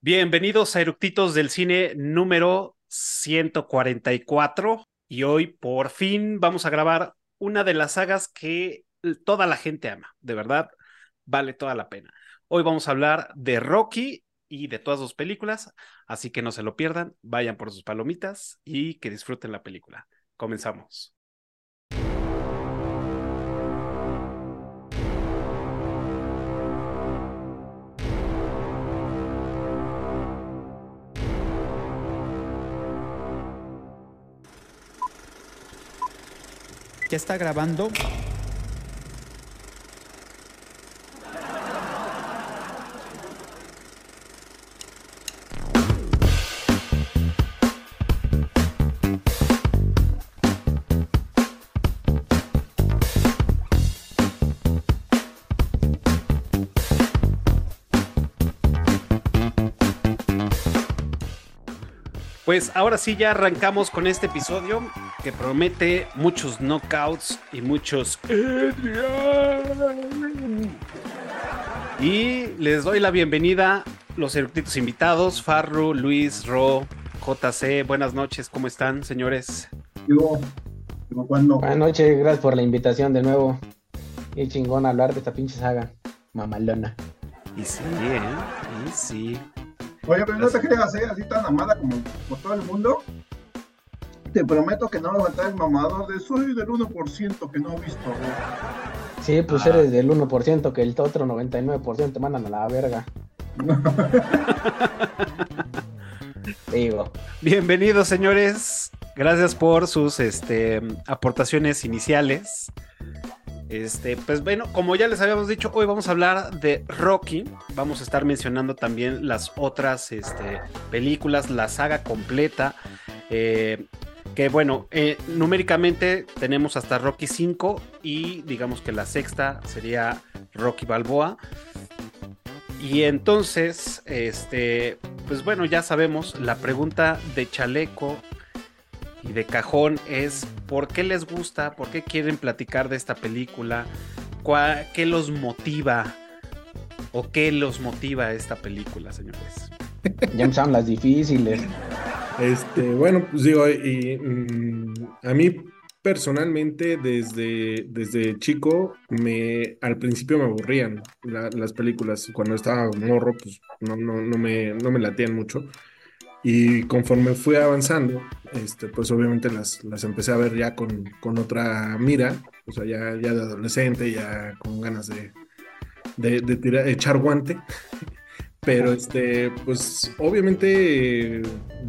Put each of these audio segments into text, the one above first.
Bienvenidos a Eructitos del Cine número 144 y hoy por fin vamos a grabar una de las sagas que toda la gente ama, de verdad vale toda la pena. Hoy vamos a hablar de Rocky y de todas sus películas, así que no se lo pierdan, vayan por sus palomitas y que disfruten la película. Comenzamos. ¿Ya está grabando? Pues ahora sí ya arrancamos con este episodio que promete muchos knockouts y muchos... Y les doy la bienvenida los eructitos invitados, Farru, Luis, Ro, JC. Buenas noches, ¿cómo están, señores? Yo, cuando... Buenas noches, gracias por la invitación de nuevo. Qué chingón hablar de esta pinche saga mamalona. Y sí, ¿eh? Y sí. Oye, pero no te creas ¿eh? así tan amada como por todo el mundo. Te prometo que no me a el mamador de soy del 1% que no he visto. Sí, pues ah. eres del 1%, que el otro 99% te mandan a la verga. Digo. Bienvenidos, señores. Gracias por sus este, aportaciones iniciales. Este, pues bueno, como ya les habíamos dicho, hoy vamos a hablar de Rocky. Vamos a estar mencionando también las otras este, películas, la saga completa. Eh, que bueno, eh, numéricamente tenemos hasta Rocky 5 y digamos que la sexta sería Rocky Balboa. Y entonces, este, pues bueno, ya sabemos, la pregunta de Chaleco y de cajón es por qué les gusta, por qué quieren platicar de esta película, qué los motiva o qué los motiva esta película, señores. Ya empezaron las difíciles. Este, bueno, pues digo, y, mm, a mí personalmente desde, desde chico me al principio me aburrían las películas. Cuando estaba morro, pues no, no, no, me, no me latían mucho. Y conforme fui avanzando, este, pues obviamente las, las empecé a ver ya con, con otra mira, o sea, ya, ya de adolescente, ya con ganas de, de, tirar, echar guante. Pero este, pues obviamente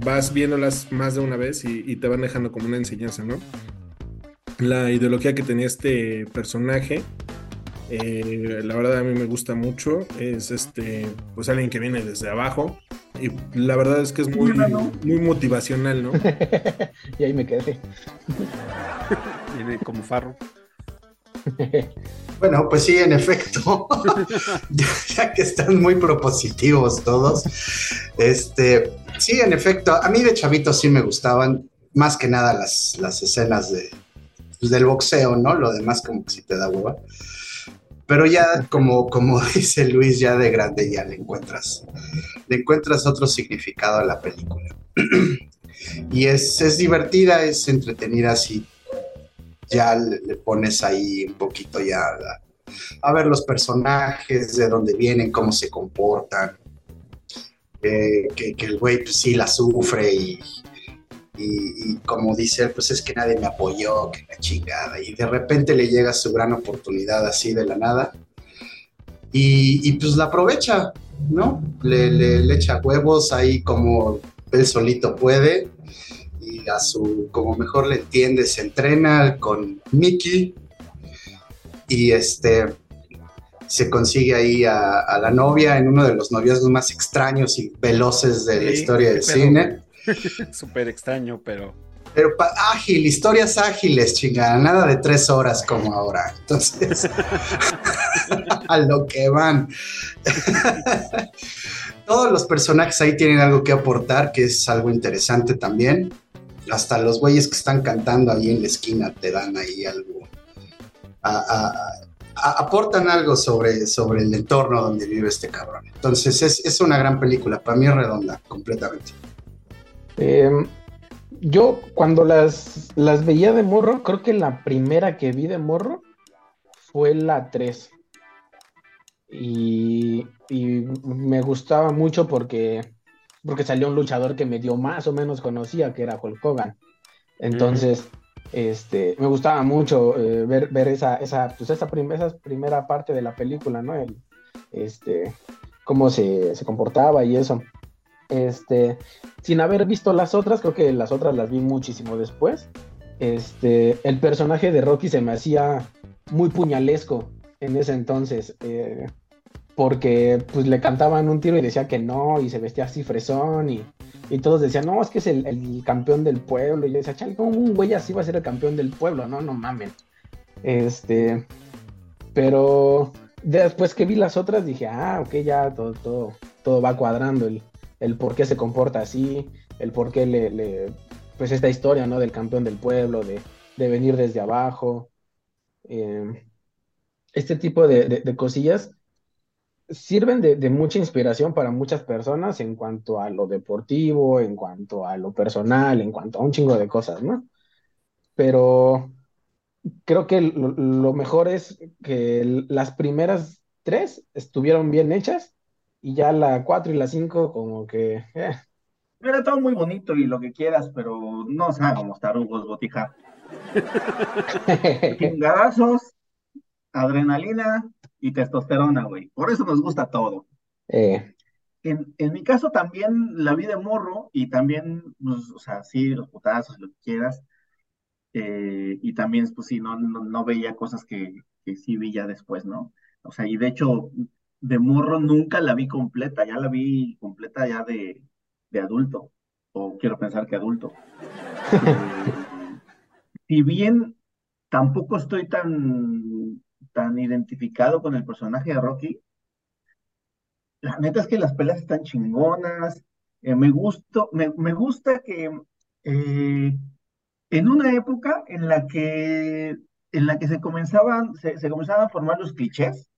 vas viéndolas más de una vez y, y, te van dejando como una enseñanza, ¿no? La ideología que tenía este personaje, eh, la verdad a mí me gusta mucho, es este, pues alguien que viene desde abajo, y la verdad es que es muy, muy motivacional, ¿no? y ahí me quedé. Viene como farro. Bueno, pues sí, en efecto, ya que están muy propositivos todos, este, sí, en efecto, a mí de chavito sí me gustaban más que nada las, las escenas de, pues, del boxeo, ¿no? Lo demás como que sí te da hueva. Pero ya como, como dice Luis, ya de grande ya le encuentras, le encuentras otro significado a la película. y es, es divertida, es entretenida así. Ya le, pones ahí un poquito ya a, ver los personajes, de dónde vienen, cómo se comportan. Eh, que, que, el güey pues sí la sufre y, y, como dice él, pues es que nadie me apoyó, que la chingada, y de repente le llega su gran oportunidad así de la nada, y, pues la aprovecha, ¿no? Le, le, echa huevos ahí como él solito puede, y a su, como mejor le entiende, se entrena con Mickey, y este, se consigue ahí a, la novia en uno de los noviazgos más extraños y veloces de la historia del cine. Súper extraño, pero. Pero ágil, historias ágiles, chingada, nada de tres horas como ahora. Entonces, a lo que van. Todos los personajes ahí tienen algo que aportar, que es algo interesante también. Hasta los güeyes que están cantando ahí en la esquina te dan ahí algo. A, a- aportan algo sobre, sobre el entorno donde vive este cabrón. Entonces es, es una gran película, para mí es redonda, completamente. Eh, yo cuando las, las veía de morro, creo que la primera que vi de morro fue la 3. Y, me gustaba mucho porque, porque salió un luchador que medio más o menos conocía, que era Hulk Hogan. Entonces, este, me gustaba mucho eh, ver, ver esa, esa, pues esa, esa primera parte de la película, ¿no? Este, cómo se, se comportaba y eso. Este, sin haber visto las otras, creo que las otras las vi muchísimo después. Este, el personaje de Rocky se me hacía muy puñalesco en ese entonces, eh, porque pues le cantaban un tiro y decía que no, y se vestía así fresón, y, y todos decían, no, es que es el, el campeón del pueblo, y yo decía, chale, ¿cómo un güey así va a ser el campeón del pueblo? No, no mamen. Este, pero después que vi las otras dije, ah, ok, ya todo, todo, todo va cuadrando, el, el por qué se comporta así, el por qué le, pues esta historia, ¿no? Del campeón del pueblo, de, de venir desde abajo. eh, este tipo de, de- cosillas sirven de, de mucha inspiración para muchas personas en cuanto a lo deportivo, en cuanto a lo personal, en cuanto a un chingo de cosas, ¿no? Pero creo que lo, mejor es que las primeras tres estuvieron bien hechas y ya la cuatro y la cinco como que... eh, Era todo muy bonito y lo que quieras, pero no seamos tarugos, botija. Chingadazos, adrenalina y testosterona, güey. Por eso nos gusta todo. eh, En, en mi caso también la vi de morro y también, pues, o sea, sí, los putazos, lo que quieras. eh, y también, pues sí, no, no, no veía cosas que, que sí vi ya después, ¿no? O sea, y de hecho, de morro nunca la vi completa, ya la vi completa ya de, de adulto, o quiero pensar que adulto. Eh, si bien tampoco estoy tan, tan identificado con el personaje de Rocky, la neta es que las peleas están chingonas. eh, me gustó, me, me gusta que eh, en una época en la que en la que se comenzaban, se, se comenzaban a formar los clichés,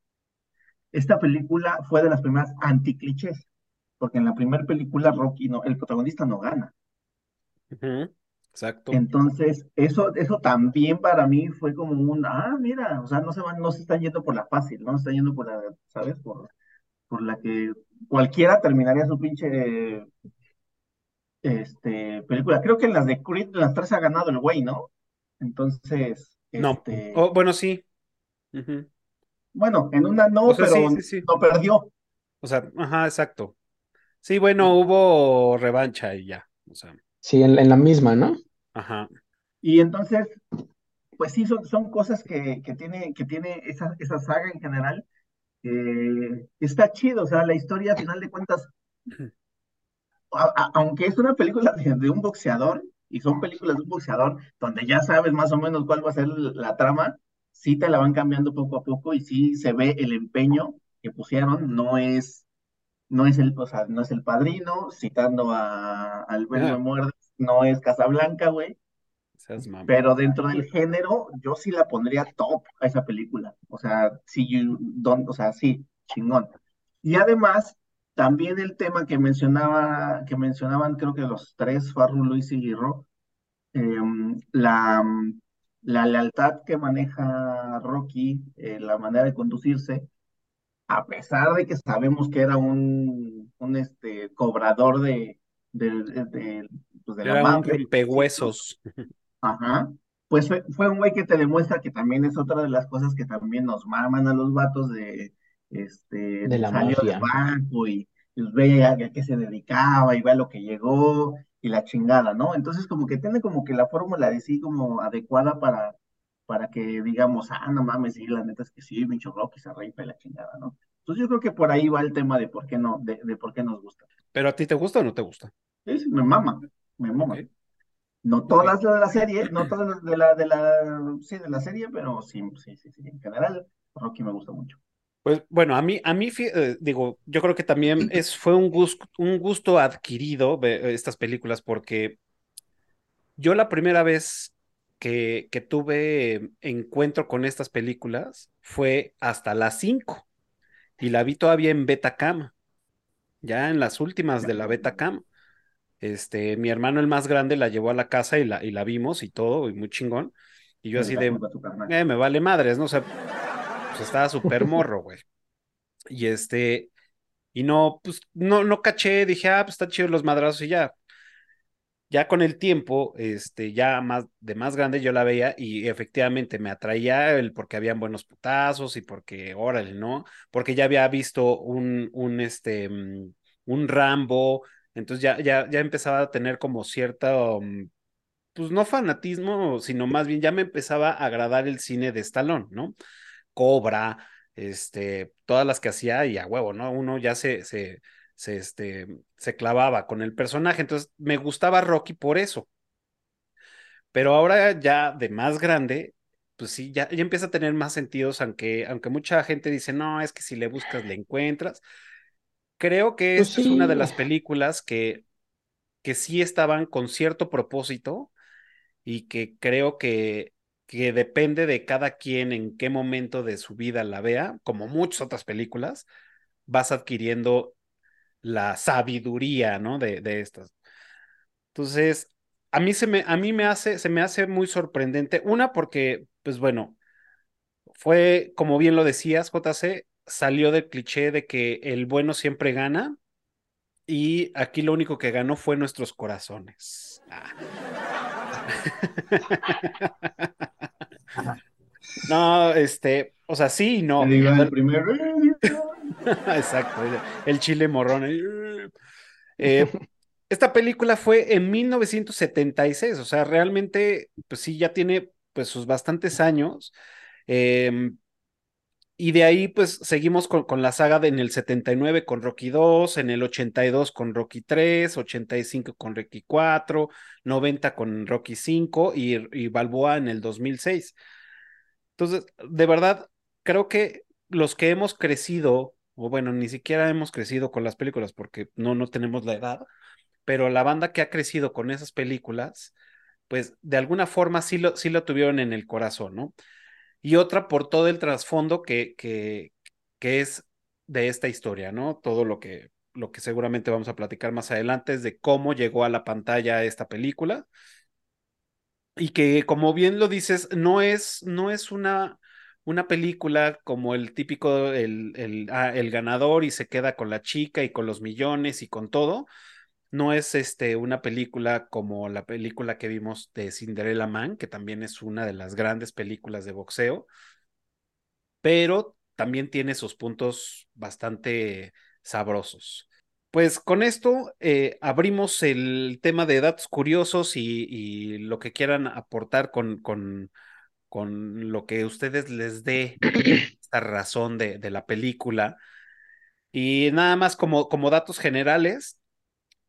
esta película fue de las primeras anticlichés, porque en la primera película Rocky no, el protagonista no gana. Exacto. Entonces, eso, eso también para mí fue como un, ah, mira, o sea, no se van, no se están yendo por la fácil, no se están yendo por la, ¿sabes? Por, por la que cualquiera terminaría su pinche este, película. Creo que en las de Creed, las tres ha ganado el güey, ¿no? Entonces, No. este, Oh, bueno, sí. Ujú. Bueno, en una no, O sea, sí, pero sí, sí. no perdió. O sea, ajá, exacto. Sí, bueno, hubo revancha y ya. O sea, sí, en, en la misma, ¿no? ajá. Y entonces, pues sí, son, son cosas que, que tiene, que tiene esa, esa saga en general. eh, está chido, o sea, la historia, a final de cuentas, a- a- aunque es una película de, de un boxeador, y son películas de un boxeador, donde ya sabes más o menos cuál va a ser la trama, sí te la van cambiando poco a poco y sí se ve el empeño que pusieron, no es, no es el, o sea, no es el padrino, citando a al Ben. Me Muerdes, no es Casablanca, güey, pero dentro del género, yo sí la pondría top a esa película. O sea, sí, you don't- o sea, sí, chingón. Y además, también el tema que mencionaba, que mencionaban, creo que los tres, Farru, Luis y Ro, em, la, la lealtad que maneja Rocky, eh, la manera de conducirse, a pesar de que sabemos que era un, un este, cobrador de, de, de, de, pues, de la Era un mafia, rompehuesos. Ajá. Pues fue, fue un güey que te demuestra que también es otra de las cosas que también nos maman a los vatos de, este, De la salió del banco y, y ve a, a qué se dedicaba y ve a lo que llegó y la chingada, ¿no? Entonces como que tiene como que la fórmula de sí como adecuada para, para que digamos, ah, no mames, sí, la neta es que sí, Mincho Rocky se reipa y la chingada, ¿no? Entonces yo creo que por ahí va el tema de por qué no, de, de por qué nos gusta. ¿Pero a ti te gusta o no te gusta? Sí, sí, me mama, me mama. No todas de la serie, no todas de la, de la, sí, de la serie, pero sí, sí, sí, sí. En general, Rocky me gusta mucho. Pues bueno, a mí, a mí, eh, digo, yo creo que también es, fue un gusto, un gusto adquirido ver estas películas porque yo la primera vez que, que tuve encuentro con estas películas fue hasta las 5 y la vi todavía en Betacam, ya en las últimas de la Betacam. Este, mi hermano el más grande la llevó a la casa y la, y la vimos y todo, y muy chingón. Y yo así de, eh, me vale madres, ¿no? O sea, pues estaba súper morro, güey. Y este, y no, pues no, no caché, dije, ah, pues están chidos los madrazos y ya. Ya con el tiempo, este, ya más de más grande yo la veía y efectivamente me atraía el porque habían buenos putazos y porque, órale, ¿no? Porque ya había visto un, un, este, mm, un Rambo, entonces ya, ya, ya empezaba a tener como cierta, mm, pues no fanatismo, sino más bien ya me empezaba a agradar el cine de Stallone, ¿no? Cobra, este, todas las que hacía y a huevo, ¿no? Uno ya se, se, se, este, se clavaba con el personaje, entonces me gustaba Rocky por eso. Pero ahora ya de más grande, pues sí, ya, ya empieza a tener más sentidos, aunque, aunque mucha gente dice, no, es que si le buscas, le encuentras. Creo que Pues esta es una de las películas que, que sí estaban con cierto propósito y que creo que, que depende de cada quien en qué momento de su vida la vea, como muchas otras películas, vas adquiriendo la sabiduría, ¿no? De, de estas. Entonces, a mí se me, a mí me hace, se me hace muy sorprendente. Una, porque, pues bueno, fue, como bien lo decías, JC, salió del cliché de que el bueno siempre gana. Y aquí lo único que ganó fue nuestros corazones. Ah. No, este, o sea, sí no. Digo, el primer. Exacto, el chile morrón. Eh, esta película fue en 1976, o sea, realmente, pues sí, ya tiene pues sus bastantes años. Eh, y de ahí, pues seguimos con, con, la saga de en el 79 con Rocky 2, en el 82 con Rocky 3, 85 con Rocky 4, 90 con Rocky 5 y, y Balboa en el 2006. Entonces, de verdad, creo que los que hemos crecido, o bueno, ni siquiera hemos crecido con las películas porque no, no tenemos la edad, pero la banda que ha crecido con esas películas, pues de alguna forma sí lo, sí lo tuvieron en el corazón, ¿no? Y otra por todo el trasfondo que, que, que es de esta historia, ¿no? Todo lo que, lo que seguramente vamos a platicar más adelante es de cómo llegó a la pantalla esta película. Y que, como bien lo dices, no es, no es una, una película como el típico, el, el, ah, el ganador y se queda con la chica y con los millones y con todo, no es este, una película como la película que vimos de Cinderella Man, que también es una de las grandes películas de boxeo, pero también tiene sus puntos bastante sabrosos. Pues con esto eh, abrimos el tema de datos curiosos y, y lo que quieran aportar con, con, con, lo que ustedes les dé esta razón de, de la película. Y nada más como, como datos generales,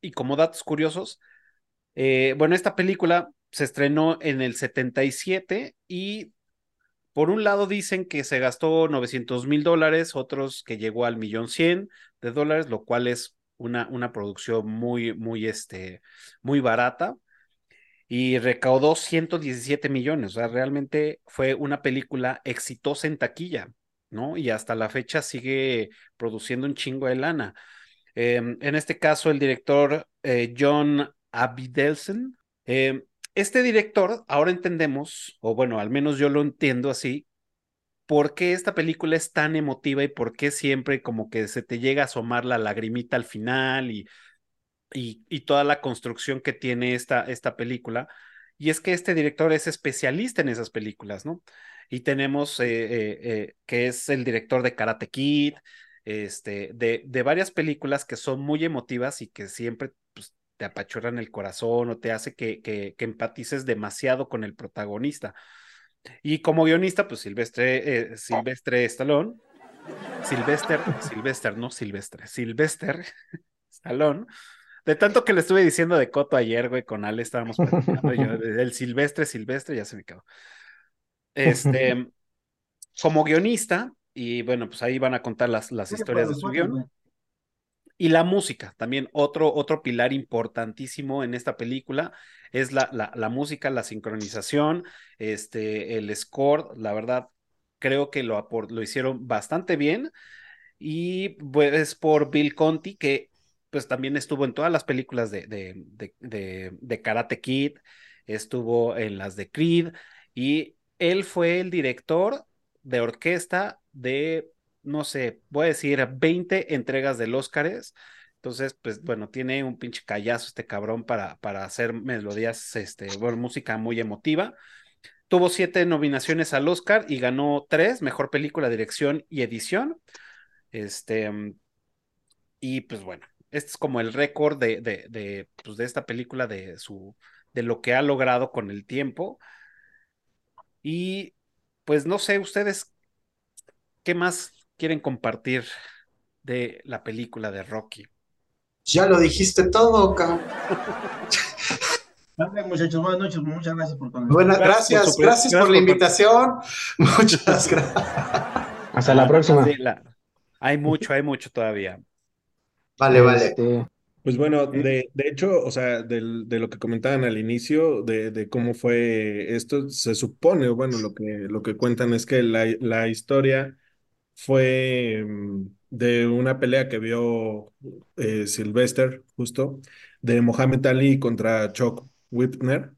y como datos curiosos, eh, bueno, esta película se estrenó en el 77 y por un lado dicen que se gastó 900 mil dólares, otros que llegó al millón cien de dólares, lo cual es una, una producción muy, muy, este, muy barata y recaudó 117 millones. O sea, realmente fue una película exitosa en taquilla, ¿no? Y hasta la fecha sigue produciendo un chingo de lana. Eh, en este caso, el director eh, John Abidelsen. Eh, este director, ahora entendemos, o bueno, al menos yo lo entiendo así, por qué esta película es tan emotiva y por qué siempre como que se te llega a asomar la lagrimita al final y, y, toda la construcción que tiene esta, esta película. Y es que este director es especialista en esas películas, ¿no? Y tenemos eh, que es el director de Karate Kid, este, de, de, varias películas que son muy emotivas y que siempre pues, te apachurran el corazón o te hace que, que, que, empatices demasiado con el protagonista. Y como guionista, pues Silvestre, eh, Silvestre Stallone, Silvester, Silvester, no Silvestre, Silvester Stallone, de tanto que le estuve diciendo de Coto ayer, güey, con Ale estábamos platicando, yo, el Silvestre, Silvestre, ya se me quedó. Este, como guionista, y bueno, pues ahí van a contar las, las historias de su guion. Y la música, también otro, otro pilar importantísimo en esta película es la, la, la música, la sincronización, este, el score, la verdad, creo que lo, lo hicieron bastante bien. Y pues por Bill Conti, que pues también estuvo en todas las películas de, de, de, de, de Karate Kid, estuvo en las de Creed, y él fue el director de orquesta de no sé, voy a decir 20 entregas del Óscares. Entonces, pues bueno, tiene un pinche callazo este cabrón para, para hacer melodías, este, bueno, música muy emotiva. Tuvo siete nominaciones al Oscar y ganó tres, mejor película, dirección y edición. Este, y pues bueno, este es como el récord de, de, de, pues de esta película, de su, de lo que ha logrado con el tiempo. Y pues no sé, ustedes, ¿qué más quieren compartir de la película de Rocky? Ya lo dijiste todo, cabrón. muchachos, buenas noches, muchas gracias por Buenas, gracias, gracias, por, gracias por la invitación. Muchas gracias. Hasta la próxima. Sí, la... Hay mucho, hay mucho todavía. Vale, vale. Este... Pues bueno, de, de hecho, o sea, de, de, lo que comentaban al inicio, de, de, cómo fue esto, se supone, bueno, lo que, lo que cuentan es que la, la historia fue mm, de una pelea que vio eh, Sylvester, justo, de Mohamed Ali contra Chuck Whitner,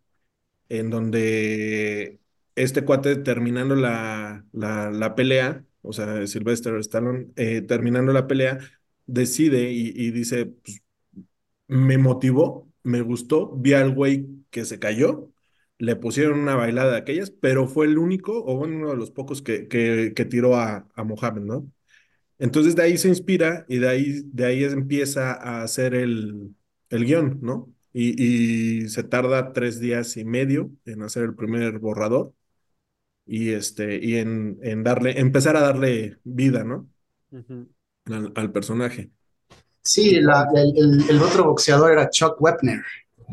en donde este cuate terminando la, la, la pelea, o sea, Sylvester Stallone, eh, terminando la pelea, decide y, y dice, pues, me motivó, me gustó, vi al güey que se cayó, le pusieron una bailada de aquellas, pero fue el único, o uno de los pocos que, que, que tiró a, a, Mohamed, ¿no? Entonces de ahí se inspira y de ahí, de ahí empieza a hacer el, el guion, ¿no? Y, y, se tarda tres días y medio en hacer el primer borrador y, este, y en, en darle, empezar a darle vida, ¿no? Uh -huh. al, al, personaje. Sí, la, el, el, el otro boxeador era Chuck Wepner.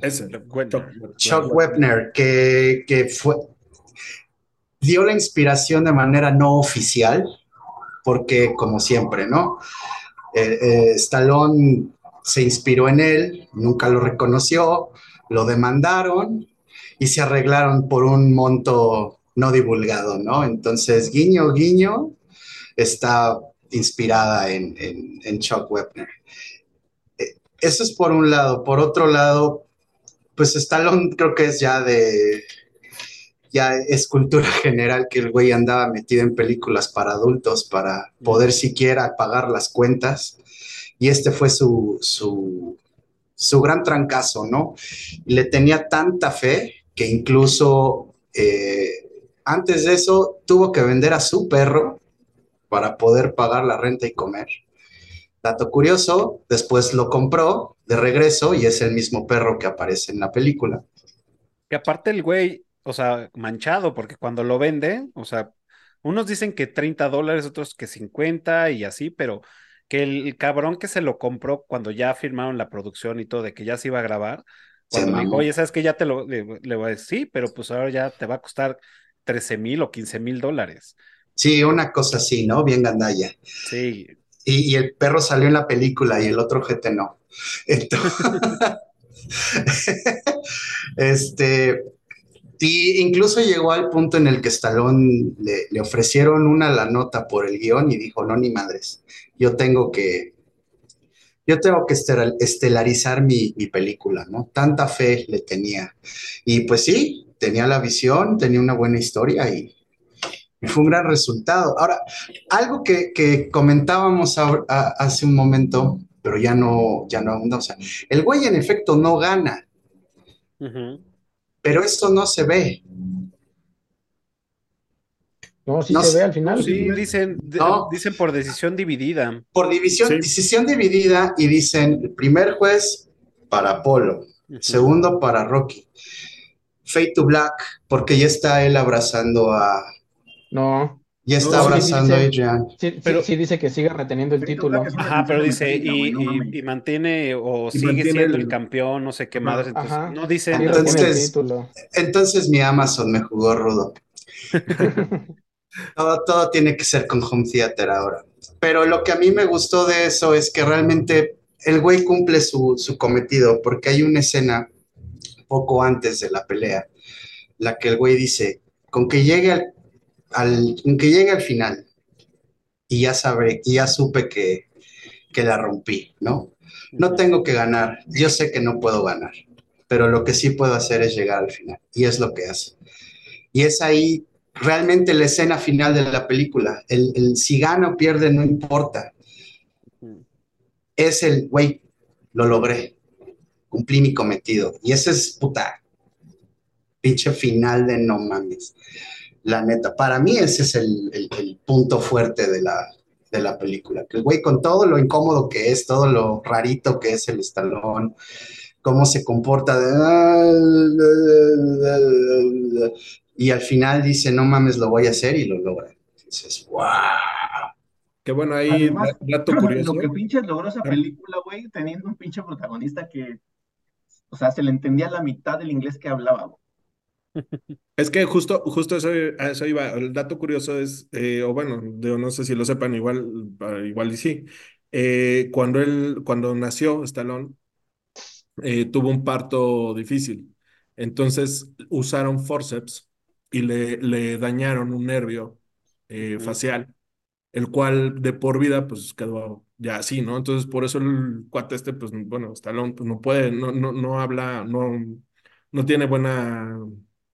Ese, Chuck, Chuck Wepner, que, que fue, dio la inspiración de manera no oficial, porque como siempre, ¿no? Eh, eh, Stallone se inspiró en él, nunca lo reconoció, lo demandaron y se arreglaron por un monto no divulgado, ¿no? Entonces, guiño, guiño, está inspirada en, Chuck Wepner. Eh, eso es por un lado. Por otro lado, pues Stallone creo que es ya de, ya es cultura general que el güey andaba metido en películas para adultos para poder siquiera pagar las cuentas. Y este fue su, su, su gran trancazo, ¿no? Le tenía tanta fe que incluso eh, antes de eso tuvo que vender a su perro para poder pagar la renta y comer. Dato curioso, después lo compró de regreso y es el mismo perro que aparece en la película. Que aparte el güey, o sea, manchado, porque cuando lo vende, o sea, unos dicen que 30 dólares, otros que 50 y así, pero que el cabrón que se lo compró cuando ya firmaron la producción y todo, de que ya se iba a grabar, cuando dijo, oye, ¿sabes que Ya te lo, le, le, voy a decir, sí, pero pues ahora ya te va a costar 13 mil o 15 mil dólares. Sí, una cosa así, ¿no? Bien gandalla. Sí, y, y, el perro salió en la película y el otro GT no. Entonces, este, y incluso llegó al punto en el que Stallone le, le, ofrecieron una la nota por el guion y dijo, no, ni madres, yo tengo que, yo tengo que estelarizar mi, mi película, ¿no? Tanta fe le tenía. Y pues sí, tenía la visión, tenía una buena historia y, fue un gran resultado. Ahora, algo que, que comentábamos a, a, hace un momento, pero ya no, ya no, no, o sea, el güey en efecto no gana, uh -huh. pero esto no se ve. No, sí no, se ve al final. Sí, dicen, no. dicen por decisión dividida. Por división, sí. decisión dividida y dicen, el primer juez para Apolo, uh -huh. segundo para Rocky. Fade to Black, porque ya está él abrazando a, no. Ya está no, abrazando sí, a Adrian. Sí, pero, sí, dice que sigue reteniendo el título. Ajá, pero dice, y, y, y mantiene o y sigue mantiene siendo el... el... campeón, no sé qué madre. Entonces, Ajá. no dice. Entonces, entonces mi Amazon me jugó rudo. todo, todo tiene que ser con home theater ahora. Pero lo que a mí me gustó de eso es que realmente el güey cumple su, su cometido porque hay una escena poco antes de la pelea, la que el güey dice, con que llegue al, al- que llegue al final y ya sabré, y ya supe que, que la rompí, ¿no? No tengo que ganar, yo sé que no puedo ganar, pero lo que sí puedo hacer es llegar al final, y es lo que hace. Y es ahí realmente la escena final de la película. El, el si gana o pierde no importa. Es el, güey, lo logré, cumplí mi cometido. Y ese es, puta, pinche final de no mames. La neta, para mí ese es el, el- el punto fuerte de la, de la película. Que el güey con todo lo incómodo que es, todo lo rarito que es el estalón, cómo se comporta de... Y al final dice, no mames, lo voy a hacer y lo logra. Dices, wow. Que bueno, ahí, Además, da- dato curioso. Lo que pinche logró esa película, güey, teniendo un pinche protagonista que, o sea, se le entendía la mitad del inglés que hablaba, güey. Es que justo, justo eso, a eso iba. El dato curioso es, eh, o bueno, yo no sé si lo sepan, igual, ah, igual y sí. Eh, cuando él, cuando nació Stallone, eh, tuvo un parto difícil. Entonces usaron forceps y le, le dañaron un nervio eh, Ujú. facial, el cual de por vida pues quedó ya así, ¿no? Entonces por eso el cuate este, pues bueno, Stallone pues, no puede, no, no, no habla, no, no tiene buena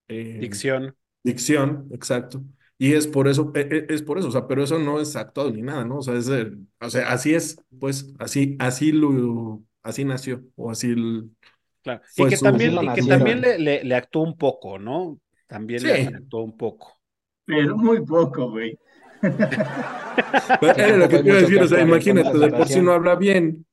eh, Dicción. Dicción, exacto. Y es por eso, e- e- es por eso, o sea, pero eso no es actuado ni nada, ¿no? O sea, es o sea, así es, pues, así, así lo, así nació, o así, el- Claro. Y que su- también, y que también le, le, le actuó un poco, ¿no? También le actuó un poco. Pero muy poco, güey. era lo que mucho decir, o sea, imagínate, de por sí no habla bien,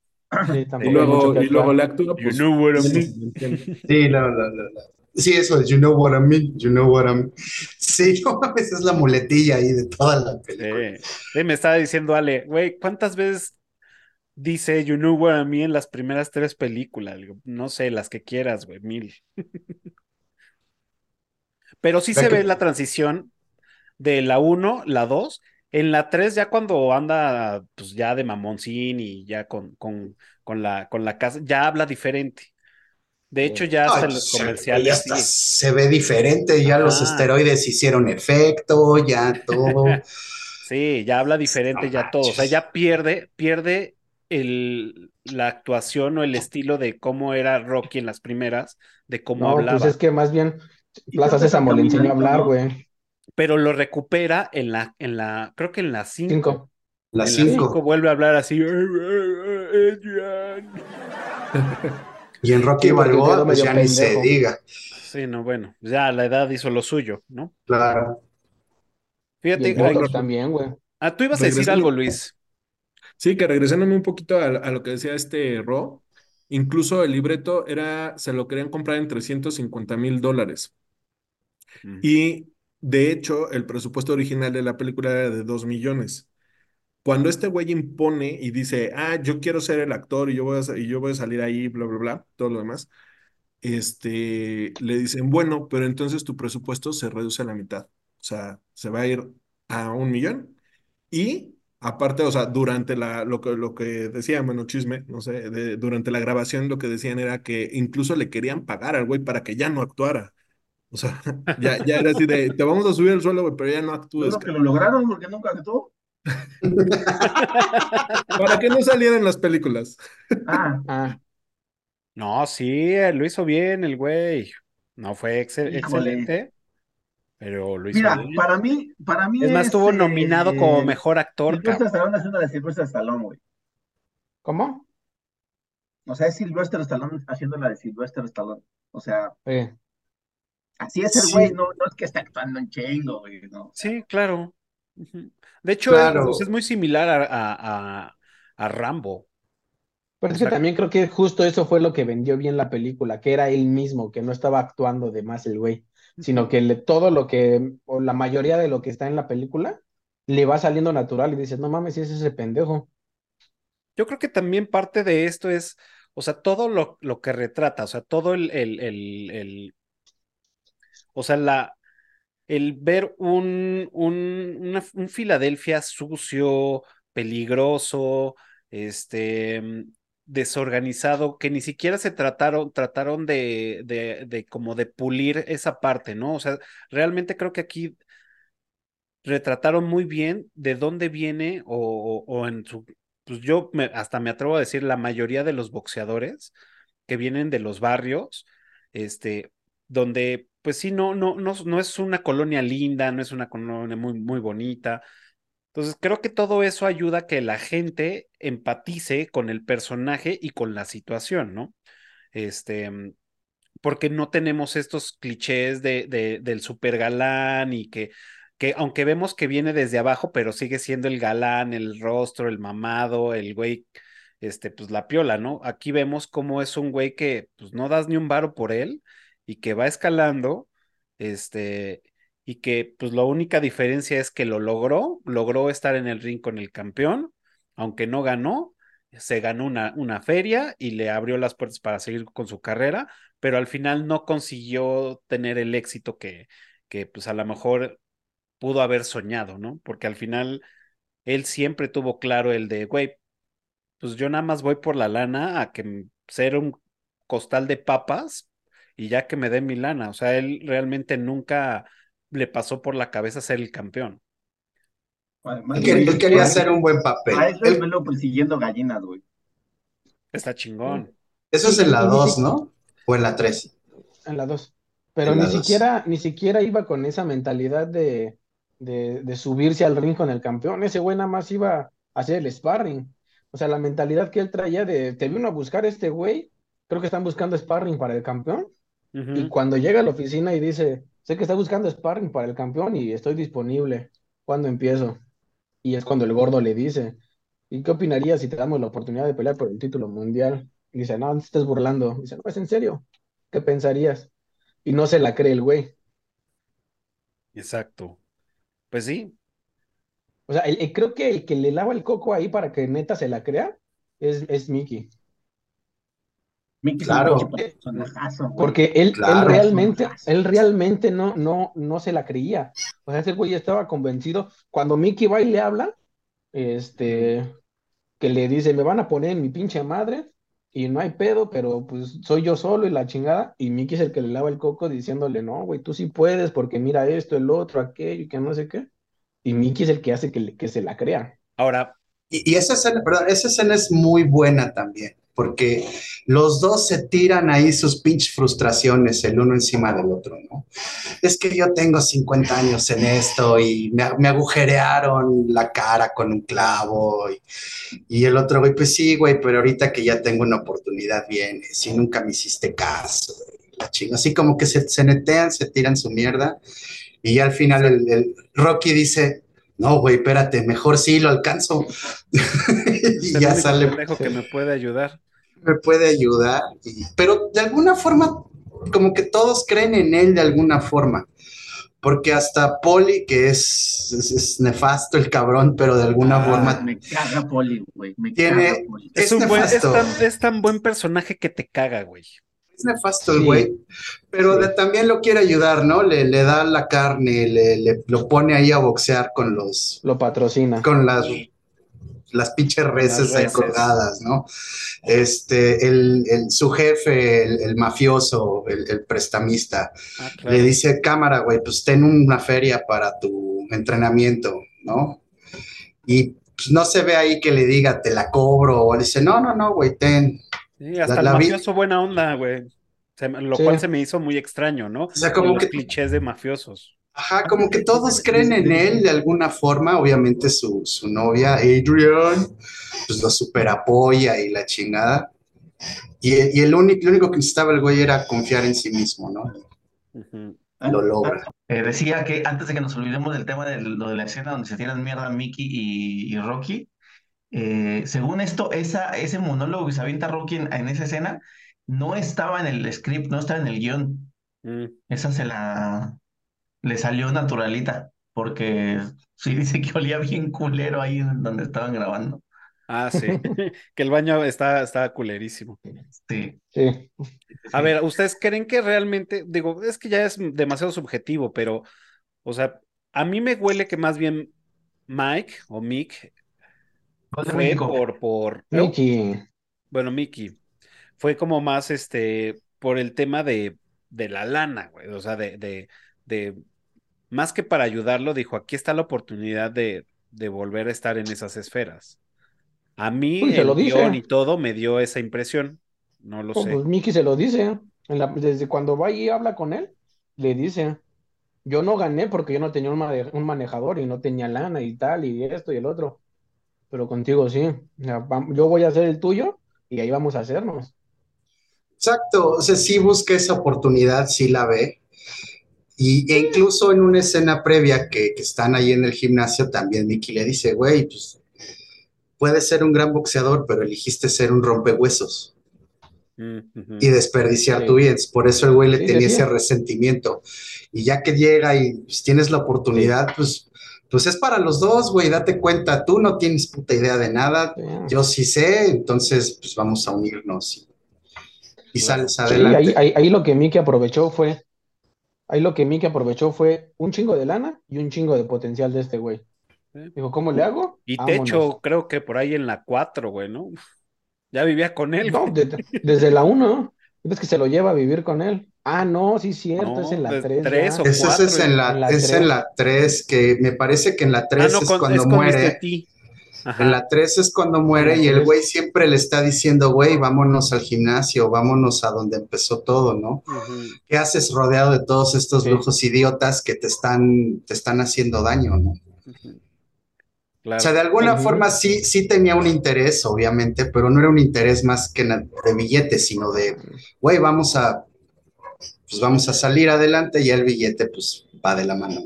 Sí, y luego, y luego le actúa, pues, know what I menos mean. me entiende. Sí, no, no, no, no. Sí, eso es, you know what I mean, you know what I mean. Sí, no mames, es la muletilla ahí de toda la película. Sí. Sí, me estaba diciendo Ale, güey, ¿cuántas veces dice You Know What I Mean en las primeras tres películas? No sé, las que quieras, güey, mil. Pero sí se que- ve la transición de la 1, la 2. En la 3, ya cuando anda, pues ya de mamoncín y ya con, con, con la, con la casa, ya habla diferente. De hecho, ya hasta Ay, en los se- comerciales. ya hasta sí. se ve diferente, ya los esteroides hicieron efecto, ya todo. Sí, ya habla diferente, No ya todo. O sea, ya pierde, pierde el, la actuación o el estilo de cómo era Rocky en las primeras, de cómo No, hablaba. pues es que más bien Plaza que Sésamo le enseñó a hablar, ¿no? güey. Pero lo recupera en la, en la, creo que en la 5. Cinco. Las En la cinco cinco. vuelve a hablar así. Y en Rocky Sí, Balboa, pues ya ni se diga. Sí, no, bueno, ya la edad hizo lo suyo, ¿no? Claro. Fíjate, también, güey. ah, tú ibas a decir algo, Luis. Sí, que regresándome un poquito a, a lo que decía este Ro, incluso el libreto era, se lo querían comprar en 350 mil dólares. Y de hecho, el presupuesto original de la película era de 2 millones. Cuando este güey impone y dice, ah, yo quiero ser el actor y yo voy a, y yo voy a salir ahí, bla, bla, bla, todo lo demás, este, le dicen, bueno, pero entonces tu presupuesto se reduce a la mitad. O sea, se va a ir a un millón. Y aparte, o sea, durante la, lo que, lo que decía, bueno, chisme, no sé, de- durante la grabación lo que decían era que incluso le querían pagar al güey para que ya no actuara. O sea, ya, ya era así de, te vamos a subir el suelo, güey, pero ya no actúes, creo que cabrón". lo lograron porque nunca actuó. Para que no salieran las películas. Ah, Ah, No, sí, eh, lo hizo bien el güey. No fue excel- Híjole. excelente, pero lo hizo mira, bien. para mí, para mí Es más, estuvo eh, nominado como mejor actor, cabrón. Stallone haciendo la de Sylvester Stallone, güey. ¿cómo? O sea, es Sylvester Stallone haciendo la de Sylvester Stallone. O sea, Sí. así es el Sí. güey, no, no es que está actuando en chingo, güey, no. Sí, claro. De hecho, Claro. es, es muy similar a, a- a- a Rambo. Pero es que también creo que justo eso fue lo que vendió bien la película, que era él mismo, que no estaba actuando de más el güey, sino que le- todo lo que, o la mayoría de lo que está en la película, le va saliendo natural y dices, no mames, si es ese pendejo. Yo creo que también parte de esto es, o sea, todo lo, lo que retrata, o sea, todo el, el, el, el- o sea, la, el ver un, un, una- un Filadelfia sucio, peligroso, este, desorganizado que ni siquiera se trataron, trataron de, de, de como de pulir esa parte, ¿no? O sea, realmente creo que aquí retrataron muy bien de dónde viene o, o en su, pues yo me, hasta me atrevo a decir la mayoría de los boxeadores que vienen de los barrios, este, donde pues sí, no, no, no, no es una colonia linda, no es una colonia muy, muy bonita. Entonces, creo que todo eso ayuda a que la gente empatice con el personaje y con la situación, ¿no? Este, porque no tenemos estos clichés de, del super galán y que, que aunque vemos que viene desde abajo, pero sigue siendo el galán, el rostro, el mamado, el güey, este, pues la piola, ¿no? Aquí vemos cómo es un güey que pues no das ni un varo por él y que va escalando, este, y que pues la única diferencia es que lo logró, logró estar en el ring con el campeón, aunque no ganó, se ganó una, una feria y le abrió las puertas para seguir con su carrera, pero al final no consiguió tener el éxito que, que pues a lo mejor pudo haber soñado, ¿no? Porque al final él siempre tuvo claro el de, güey, pues yo nada más voy por la lana a que ser un costal de papas y ya que me dé mi lana. O sea, él realmente nunca le pasó por la cabeza ser el campeón. Además, él, él quería hacer un buen papel. A eso él me lo persiguiendo gallinas, güey. Está chingón. Eso es en la 2, ¿no? O en la 3. En la 2. Pero ni siquiera, ni siquiera iba con esa mentalidad de, de, de, subirse al ring con el campeón. Ese güey nada más iba a hacer el sparring. O sea, la mentalidad que él traía de, te vino a buscar este güey, creo que están buscando sparring para el campeón. Uh -huh. Y cuando llega a la oficina y dice, sé que está buscando sparring para el campeón y estoy disponible, ¿cuándo empiezo? Y es cuando el gordo le dice, ¿y qué opinarías si te damos la oportunidad de pelear por el título mundial? Y dice, no, no te estás burlando. dice, no, es en serio. ¿Qué pensarías? Y no se la cree el güey. Exacto. Pues sí. O sea, el, el, creo que el que le lava el coco ahí para que neta se la crea es, es Mickey. Mickey claro. Porque él, claro, él realmente, él realmente no, no, no se la creía. O sea, ese güey estaba convencido. Cuando Mickey va y le habla, este, que le dice, me van a poner en mi pinche madre, y no hay pedo, pero pues soy yo solo y la chingada. Y Mickey es el que le lava el coco diciéndole, no, güey, tú sí puedes, porque mira esto, el otro, aquello, y que no sé qué. Y Mickey es el que hace que, que se la crea. Ahora. Y, y esa, escena, perdón, esa escena es muy buena también porque los dos se tiran ahí sus pinches frustraciones el uno encima del otro, ¿no? Es que yo tengo 50 años en esto y me, me agujerearon la cara con un clavo y, y, el otro, güey, pues sí, güey, pero ahorita que ya tengo una oportunidad vienes y nunca me hiciste caso, la chinga. Así como que se, se netean, se tiran su mierda y ya al final el, el Rocky dice, no, güey, espérate, mejor sí lo alcanzo. y ya sale. que me puede ayudar. Me puede ayudar, y, pero de alguna forma, como que todos creen en él de alguna forma. Porque hasta Poli, que es, es, es, nefasto el cabrón, pero de alguna ah, forma. Me caga Poli, güey. Me tiene, caga Poli. Es, un buen, es, tan, es tan buen personaje que te caga, güey es nefasto el güey, sí. pero de, también lo quiere ayudar, ¿no? Le, le da la carne, le, le, lo pone ahí a boxear con los... Lo patrocina. Con las, las pinches reses, colgadas, ¿no? Este, el, el, su jefe, el, el mafioso, el, prestamista, ah, claro. le dice, cámara, güey, pues ten una feria para tu entrenamiento, ¿no? Y pues, no se ve ahí que le diga, te la cobro, o dice, no, no, no, güey, ten, Sí, hasta la, el mafioso buena onda, güey. Lo sí. cual se me hizo muy extraño, ¿no? O sea, como que clichés de mafiosos. Ajá, como que todos creen en él de alguna forma. Obviamente su, su novia, Adrian, pues lo super apoya y la chingada. Y, y el, único, lo único que necesitaba el güey era confiar en sí mismo, ¿no? Uh -huh. Lo logra. Eh, decía que antes de que nos olvidemos del tema de lo de la escena donde se tiran mierda Mickey y, y Rocky, eh, según esto, esa, ese monólogo que se avienta Rocky en, en, esa escena no estaba en el script, no estaba en el guion. Mm. Esa se la le salió naturalita, porque sí dice que olía bien culero ahí donde estaban grabando. Ah, sí, que el baño está, está culerísimo. Sí. sí. A ver, ¿ustedes creen que realmente, digo, es que ya es demasiado subjetivo, pero, o sea, a mí me huele que más bien Mike o Mick fue por, por... Mickey. bueno, Mickey, fue como más este, por el tema de, de la lana, güey. O sea, de, de, de, más que para ayudarlo, dijo, aquí está la oportunidad de, de volver a estar en esas esferas. A mí, Uy, el lo guion y todo me dio esa impresión. No lo Oh, sé. pues Mickey se lo dice. En la- desde cuando va y habla con él, le dice, yo no gané porque yo no tenía un manejador y no tenía lana y tal, y esto y el otro. Pero contigo sí. Yo voy a hacer el tuyo y ahí vamos a hacernos. Exacto, o sea, sí busca esa oportunidad, sí la ve. Y, e incluso en una escena previa que, que están ahí en el gimnasio, también Mickey le dice, güey, pues puedes ser un gran boxeador, pero elegiste ser un rompehuesos Mm, y desperdiciar Sí. tu vida. Por eso el güey le Sí, tenía sí. ese resentimiento. Y ya que llega y pues, tienes la oportunidad, pues, pues es para los dos, güey, date cuenta, tú no tienes puta idea de nada, Sí. yo sí sé, entonces pues vamos a unirnos y, y sales Sí, adelante. ahí, ahí, ahí lo que Mickey aprovechó fue, ahí lo que Mickey aprovechó fue un chingo de lana y un chingo de potencial de este güey. Dijo, ¿cómo le hago? Y Vámonos. Techo, creo que por ahí en la 4, güey, ¿no? Ya vivía con él, No, de- desde la 1, es que se lo lleva a vivir con él. Ah, no, sí, cierto, es en la de 3 tres ya. o Ese, ese es en la, en la es en tres. la 3, que me parece que en la Ah, 3 no, es con- cuando es con muere. En la 3 es cuando muere y el güey siempre le está diciendo, güey, vámonos al gimnasio, vámonos a donde empezó todo, ¿no? ¿Qué haces rodeado de todos estos Sí. lujos idiotas que te están, te están haciendo daño, ¿no? O sea, de alguna forma sí, sí tenía un interés, obviamente, pero no era un interés más que de billetes, sino de, güey, vamos a, pues vamos a salir adelante y el billete, pues, va de la mano.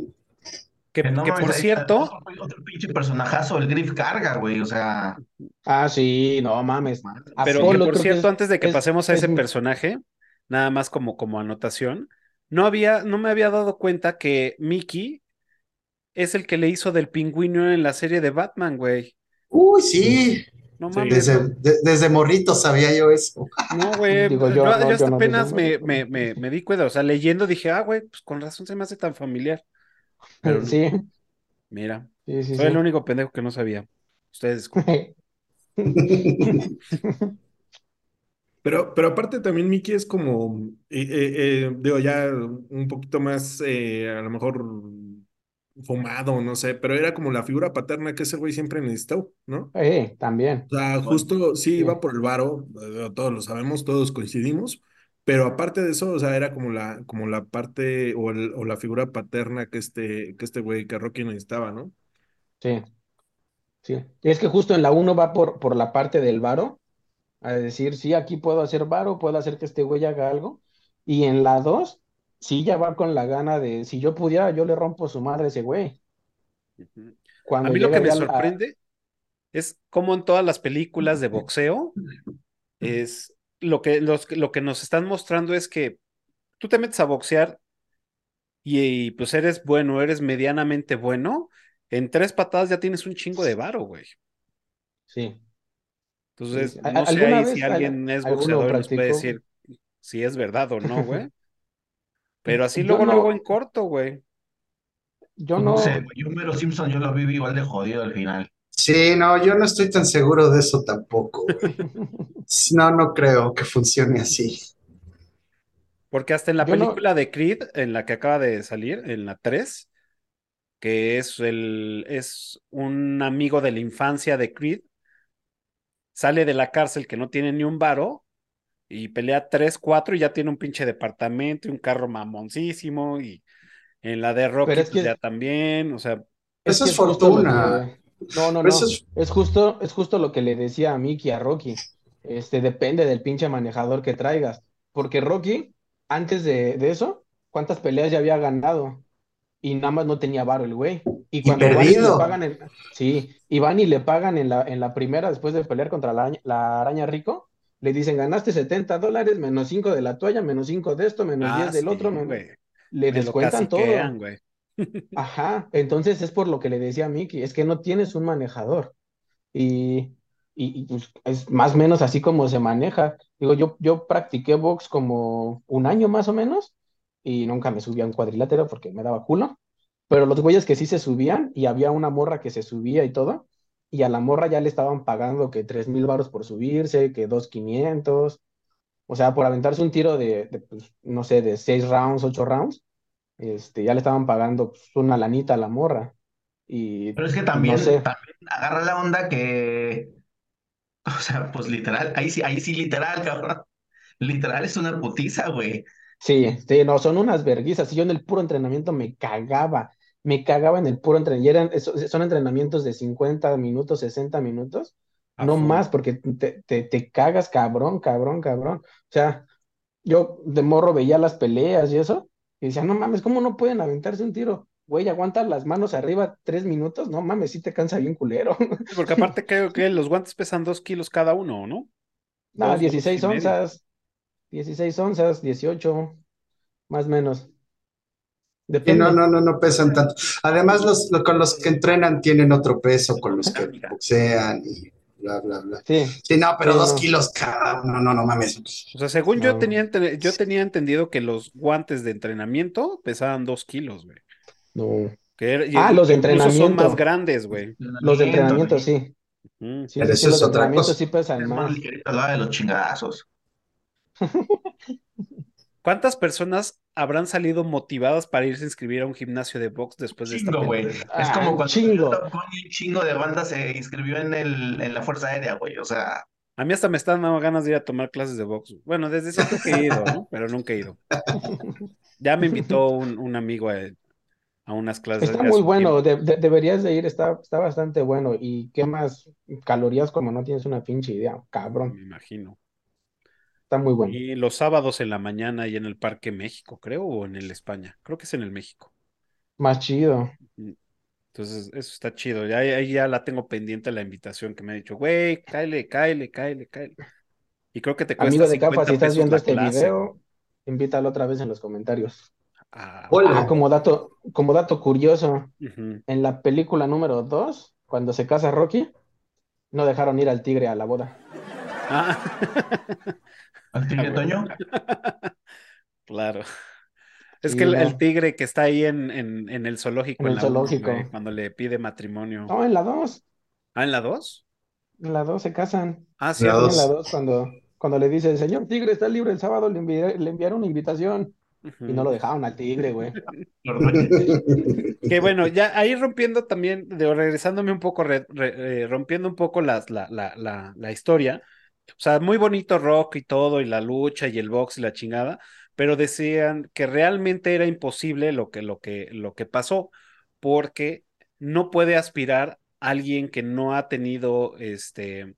Que, Que no que mames, por cierto, Otro, otro pinche personajazo, el Griff Carga, güey. O sea, Ah, sí, no mames. pero que por cierto, es- antes de que es- pasemos a es ese personaje, nada más como, como anotación, no había, no me había dado cuenta que Mickey es el que le hizo del pingüino en la serie de Batman, güey. Uy, sí, No mames. desde, de- desde morrito sabía yo eso. No, güey. Digo, yo, hasta no apenas me, me, me, me di cuenta. O sea, leyendo dije, ah, güey, pues con razón se me hace tan familiar. Pero Sí, mira, sí, sí, soy el único pendejo que no sabía. Ustedes disculpen. Pero, pero aparte también Mickey es como, eh, eh, eh, digo, ya un poquito más, eh, a lo mejor fumado, no sé, pero era como la figura paterna que ese güey siempre necesitó, ¿no? Eh, también. O sea, justo sí sí. iba por el varo, eh, todos lo sabemos, todos coincidimos, pero aparte de eso, o sea, era como la, como la parte o, el- o la figura paterna que este, que este güey, que Rocky necesitaba, ¿no? Sí, sí. Es que justo en la 1 va por, por la parte del varo, a decir, sí, aquí puedo hacer varo, puedo hacer que este güey haga algo. Y en la 2, sí, ya va con la gana de, si yo pudiera, yo le rompo su madre a ese güey. Ujú. A Cuando mí lo que me la- sorprende es cómo en todas las películas de boxeo es lo que, los, lo que nos están mostrando es que tú te metes a boxear y, y, pues eres bueno, eres medianamente bueno, en tres patadas ya tienes un chingo de varo, güey. Sí. Entonces, Sí, sí. ¿A- no sé ahí vez si al- alguien es boxeador nos puede decir si es verdad o no, güey. Pero así luego, no- luego en corto, güey. Yo no, no sé, güey. Yo Mero Simpson yo lo vi igual de jodido al final. Sí, no, yo no estoy tan seguro de eso tampoco. güey. No, no creo que funcione así. Porque hasta en la Yo no- película de Creed, en la que acaba de salir, en la 3, que es el es un amigo de la infancia de Creed, sale de la cárcel que no tiene ni un varo y pelea 3, 4 y ya tiene un pinche departamento y un carro mamoncísimo y en la de Rocky Pero es pues, que- ya también, o sea, Eso es fortuna. que- No, no, no. eso es- Es justo, es justo lo que le decía a Mickey, a Rocky. Este, depende del pinche manejador que traigas. Porque Rocky, antes de, de eso, ¿cuántas peleas ya había ganado? Y nada más no tenía varo el güey. Y cuando van y le pagan en, sí, y van y le pagan en la, en la primera, después de pelear contra la la araña rico, le dicen, ganaste 70 dólares, menos 5 de la toalla, menos 5 de esto, menos ah, 10 del sí, otro, menos... Le Me descuentan todo. güey. Ajá, entonces es por lo que le decía a Mickey, es que no tienes un manejador. Y, y, y, pues, es más o menos así como se maneja. Digo, yo, yo practiqué box como un año más o menos y nunca me subí a un cuadrilátero porque me daba culo. Pero los güeyes que sí se subían y había una morra que se subía y todo, y a la morra ya le estaban pagando que tres mil baros por subirse, que dos quinientos, o sea, por aventarse un tiro de, de, pues, no sé, de seis rounds, ocho rounds, este, ya le estaban pagando pues, una lanita a la morra. Y Pero es que no también, sé, también agarra la onda que, o sea, pues literal, ahí sí, ahí sí literal, cabrón. Literal es una putiza, güey. sí, sí, no, son unas verguizas. Y yo en el puro entrenamiento me cagaba, me cagaba en el puro entrenamiento. Y eran, eso- son entrenamientos de 50 minutos, 60 minutos, no más, porque te, te, te cagas cabrón, cabrón, cabrón. O sea, yo de morro veía las peleas y eso, y decía, no mames, ¿cómo no pueden aventarse un tiro? Güey, aguanta las manos arriba tres minutos, no mames, sí te cansa bien culero. Sí, Porque aparte creo que los guantes pesan dos kilos cada uno, ¿no? No, Dos, dos 16 y medio. onzas, 16 onzas, 18, más o menos. No, no, no, no pesan tanto. Además, los, lo- con los que entrenan tienen otro peso, con los que boxean y bla, bla, bla. Sí, Sí, no, pero Sí, dos no. kilos cada uno, no, no mames. O sea, según yo tenía, yo tenía entendido que los guantes de entrenamiento pesaban dos kilos, güey. no. Que era- y- Ah, los de incluso son entrenamiento. más grandes, güey. Los de entrenamiento, sí. Mm. Sí, Pero sí, sí, eso los es otra entrenamiento cosa. sí pesan Es más más. ligerito de los chingadazos. ¿Cuántas personas habrán salido motivadas para irse a inscribir a un gimnasio de box después de esta Chingo, güey. Es Ah, como cuando chingo. Un chingo de banda se inscribió en el, en la Fuerza Aérea, güey. O sea, A mí hasta me están dando ganas de ir a tomar clases de box. Bueno, desde siempre que he ido, ¿no? Pero nunca he ido. Ya me invitó un, un amigo a, a unas clases. Está muy bueno, tiempo. de- de- deberías de ir, está, está bastante bueno. Y quemas calorías como no tienes una pinche idea, cabrón. Me imagino. Está muy bueno. Y los sábados en la mañana y en el Parque México, creo, o en el España. Creo que es en el México. Más chido. Entonces, eso está chido. Ya, ahí ya la tengo pendiente la invitación que me ha dicho, güey, cáele, cáele, cáele, cáele. Y creo que te cuesta Amigo de capa, 50 si estás viendo este clase. video, invítalo otra vez en los comentarios. Ah, Hola. Ah, como dato, como dato curioso, en la película número 2, cuando se casa Rocky, no dejaron ir al tigre a la boda. Ah, ¿al tigre Toño? claro. Es Sí, que el, no. el tigre que está ahí en, en, en el zoológico, En en el la uno, zoológico. güey, cuando le pide matrimonio. No, en la 2, Ah, ¿en la 2? en la 2 se casan. Ah, sí. La en la 2 cuando, cuando le dice, el señor tigre está libre el sábado, le enviaré- le enviaron una invitación. Y no lo dejaron al tigre, güey. Que bueno, ya ahí rompiendo también, de, regresándome un poco, re- re- eh, rompiendo un poco las, la, la, la, la historia. O sea, muy bonito rock y todo, y la lucha y el box y la chingada, pero decían que realmente era imposible lo que, lo que, lo que pasó, porque no puede aspirar alguien que no ha tenido este,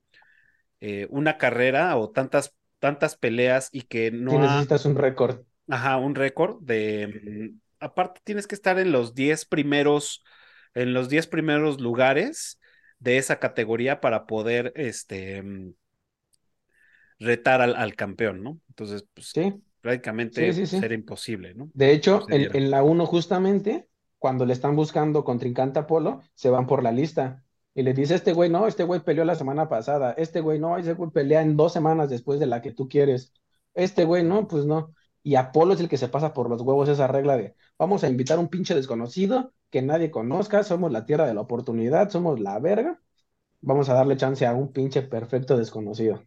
eh, una carrera o tantas, tantas peleas y que no ha necesitas un récord. Ajá, un récord de. mm, Aparte, tienes que estar en los 10 primeros, en los 10 primeros lugares de esa categoría para poder este mm, retar al, al campeón, ¿no? Entonces, pues Sí, prácticamente sí, sí, será imposible, ¿no? De hecho, se en, en la 1 justamente, cuando le están buscando contrincante a Apolo, se van por la lista. Y le dice, este güey no, este güey peleó la semana pasada. Este güey no, ese güey pelea en dos semanas después de la que tú quieres. Este güey no, pues no. Y Apolo es el que se pasa por los huevos esa regla de, vamos a invitar a un pinche desconocido que nadie conozca, somos la tierra de la oportunidad, somos la verga. Vamos a darle chance a un pinche perfecto desconocido.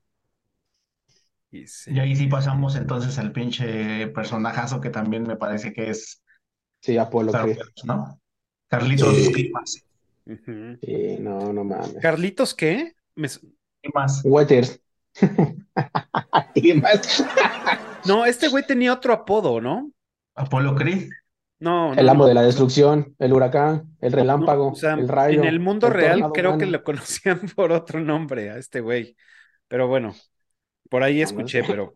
Y sí. Y ahí sí pasamos entonces al pinche personajazo que también me parece que es Sí, Apolo Creed. ¿no? Carlitos, Sí. ¿qué más? Ujú. Sí, no, no mames. ¿Carlitos qué? Me su- ¿Qué más? Waters. ¿Qué más? No, este güey tenía otro apodo, ¿no? Apolo Creed. No, El no, amo no. de la destrucción, el huracán, el No, relámpago, o sea, el rayo, en el mundo el real creo que lo conocían por otro nombre a este güey. Pero bueno, por ahí no escuché, pero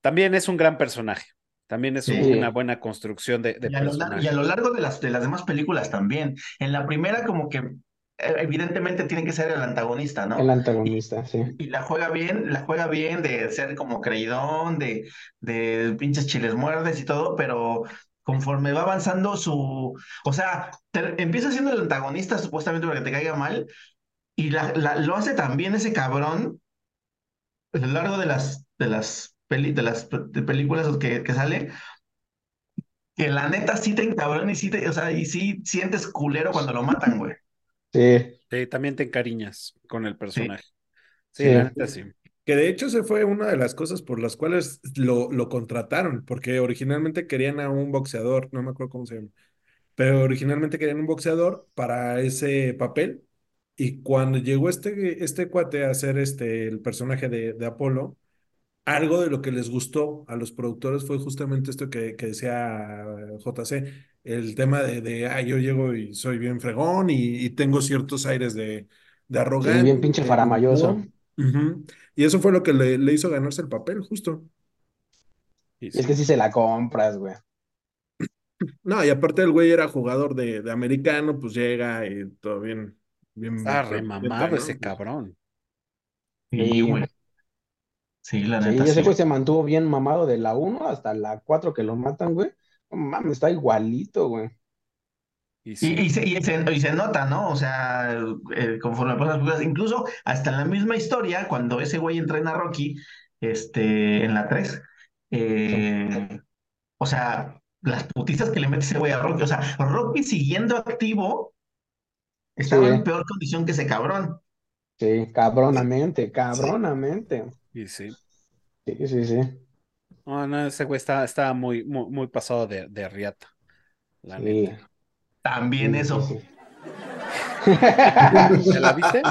también es un gran personaje. También es Sí. una buena construcción de, de Y a lo, personaje. y a lo largo de las, de las demás películas también. En la primera como que eh, evidentemente tiene que ser el antagonista, ¿no? El antagonista, sí. Y la juega bien, la juega bien de ser como creidón, de, de pinches chiles muerdes y todo, pero conforme va avanzando su, o sea, te- empieza siendo el antagonista supuestamente para que te caiga mal, y la, la- lo hace también ese cabrón a lo largo de las, de las, peli, de las de películas que, que sale, que la neta sí te encabrona y sí te, o sea, y sí sientes culero cuando lo matan, güey. Sí. Sí, también te encariñas con el personaje. Sí, Sí. la neta sí. Que de hecho se fue una de las cosas por las cuales lo, lo contrataron, porque originalmente querían a un boxeador, no me acuerdo cómo se llama, pero originalmente querían un boxeador para ese papel. Y cuando llegó este, este cuate a hacer este, el personaje de, de Apolo, algo de lo que les gustó a los productores fue justamente esto que, que decía JC, el tema de, de ah, yo llego y soy bien fregón y, y tengo ciertos aires de, de arrogante. bien pinche faramayoso. Y eso fue lo que le, le hizo ganarse el papel, justo. Y sí. es que sí se la compras, güey. No, y aparte el güey era jugador de, de americano, pues llega y todo bien, bien, Está bien remamado ¿no? ese cabrón. Sí, güey. Sí, la Sí, neta, ese sí. güey se mantuvo bien mamado de la 1 hasta la 4 que lo matan, güey. No mames, está igualito, güey. Y Y, sí. y se, y se- y se nota, ¿no? O sea, eh, conforme pasan las incluso hasta en la misma historia, cuando ese güey entrena a Rocky, este, en la 3, eh, o sea, las putizas que le mete ese güey a Rocky, o sea, Rocky siguiendo activo, estaba Sí. en peor condición que ese cabrón. Sí, cabronamente, cabronamente. Y sí. Sí, sí, sí. No, no, ese güey está muy, muy, muy pasado de, de riata. La Sí, neta. También sí, eso. sí, ¿Ya la viste?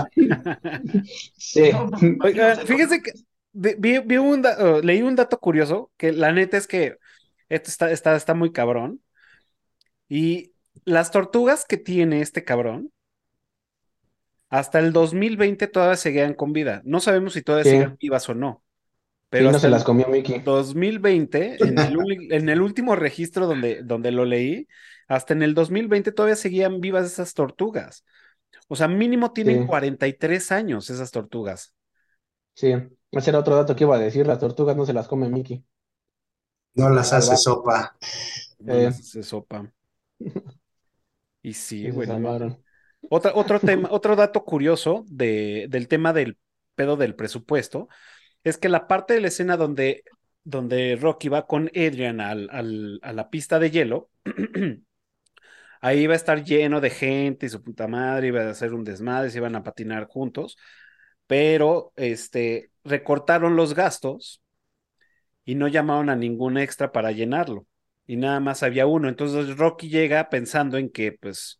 sí. No, Oigan, fíjense que de- vi, vi un da- oh, leí un dato curioso, que la neta es que esto está, está, está muy cabrón. Y las tortugas que tiene este cabrón, hasta el 2020 todavía seguían con vida. No sabemos si todavía Sí. siguen vivas o no. Sí, Pero no hasta se las comió Mickey. 2020, en el, uli- en el último registro donde, donde lo leí, hasta en el 2020 todavía seguían vivas esas tortugas. O sea, mínimo tienen Sí. 43 años esas tortugas. Sí, ese era otro dato que iba a decir, las tortugas no se las come Mickey. No las hace sopa. No Eh. les hace sopa. Y sí, se bueno. Otro tema, otro dato curioso de, del tema del pedo del presupuesto es que la parte de la escena donde, donde Rocky va con Adrian al, al- a la pista de hielo, ahí iba a estar lleno de gente y su puta madre, iba a hacer un desmadre, se iban a patinar juntos, pero este, recortaron los gastos y no llamaron a ningún extra para llenarlo. Y nada más había uno. Entonces Rocky llega pensando en que pues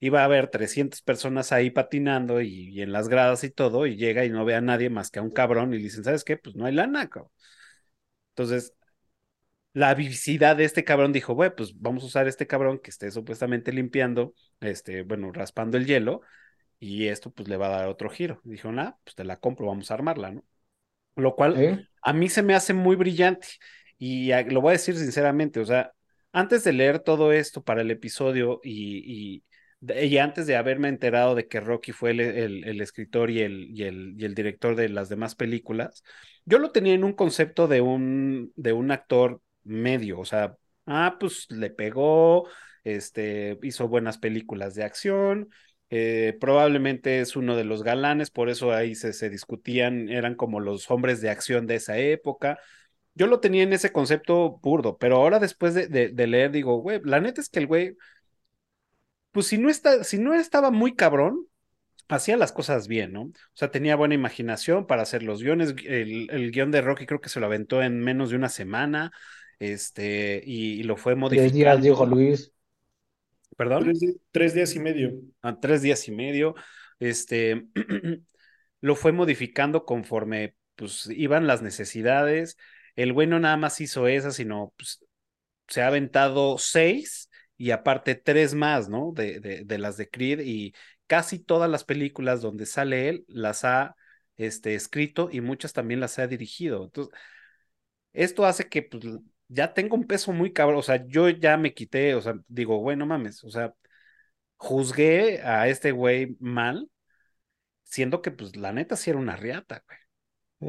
iba a haber 300 personas ahí patinando y, y en las gradas y todo, y llega y no ve a nadie más que a un cabrón y le dicen, ¿sabes qué? Pues no hay lana, cabrón. Entonces, la vivacidad de este cabrón dijo, bueno, pues vamos a usar este cabrón que esté supuestamente limpiando, este, bueno, raspando el hielo, y esto pues le va a dar otro giro. Dijo, nah, pues te la compro, vamos a armarla, ¿no? Lo cual ¿Eh? a mí se me hace muy brillante. Y a- lo voy a decir sinceramente, o sea, antes de leer todo esto para el episodio y, y antes de haberme enterado de que Rocky fue el, el- escritor y el, y, el, y el director de las demás películas, yo lo tenía en un concepto de un, de un actor medio, o sea, ah, pues le pegó, este, hizo buenas películas de acción, eh, probablemente es uno de los galanes, por eso ahí se, se discutían, eran como los hombres de acción de esa época. Yo lo tenía en ese concepto burdo, pero ahora después de, de- de leer digo, güey, la neta es que el güey, pues si no, está, si no estaba muy cabrón, hacía las cosas bien, ¿no? O sea, tenía buena imaginación para hacer los guiones. El, el guion de Rocky creo que se lo aventó en menos de una semana, este, y, y lo fue Tres días, modificando. dijo Luis. ¿Perdón? Tres, días y medio. a tres días y medio, este, lo fue modificando conforme pues iban las necesidades. El güey no nada más hizo esa, sino pues, se ha aventado seis y aparte tres más, ¿no? De, de, de las de Creed y casi todas las películas donde sale él las ha este, escrito y muchas también las ha dirigido. Entonces, esto hace que pues, ya tengo un peso muy cabrón, o sea, yo ya me quité, o sea, digo, güey, no mames, o sea, juzgué a este güey mal, siendo que, pues, la neta sí era una riata, güey.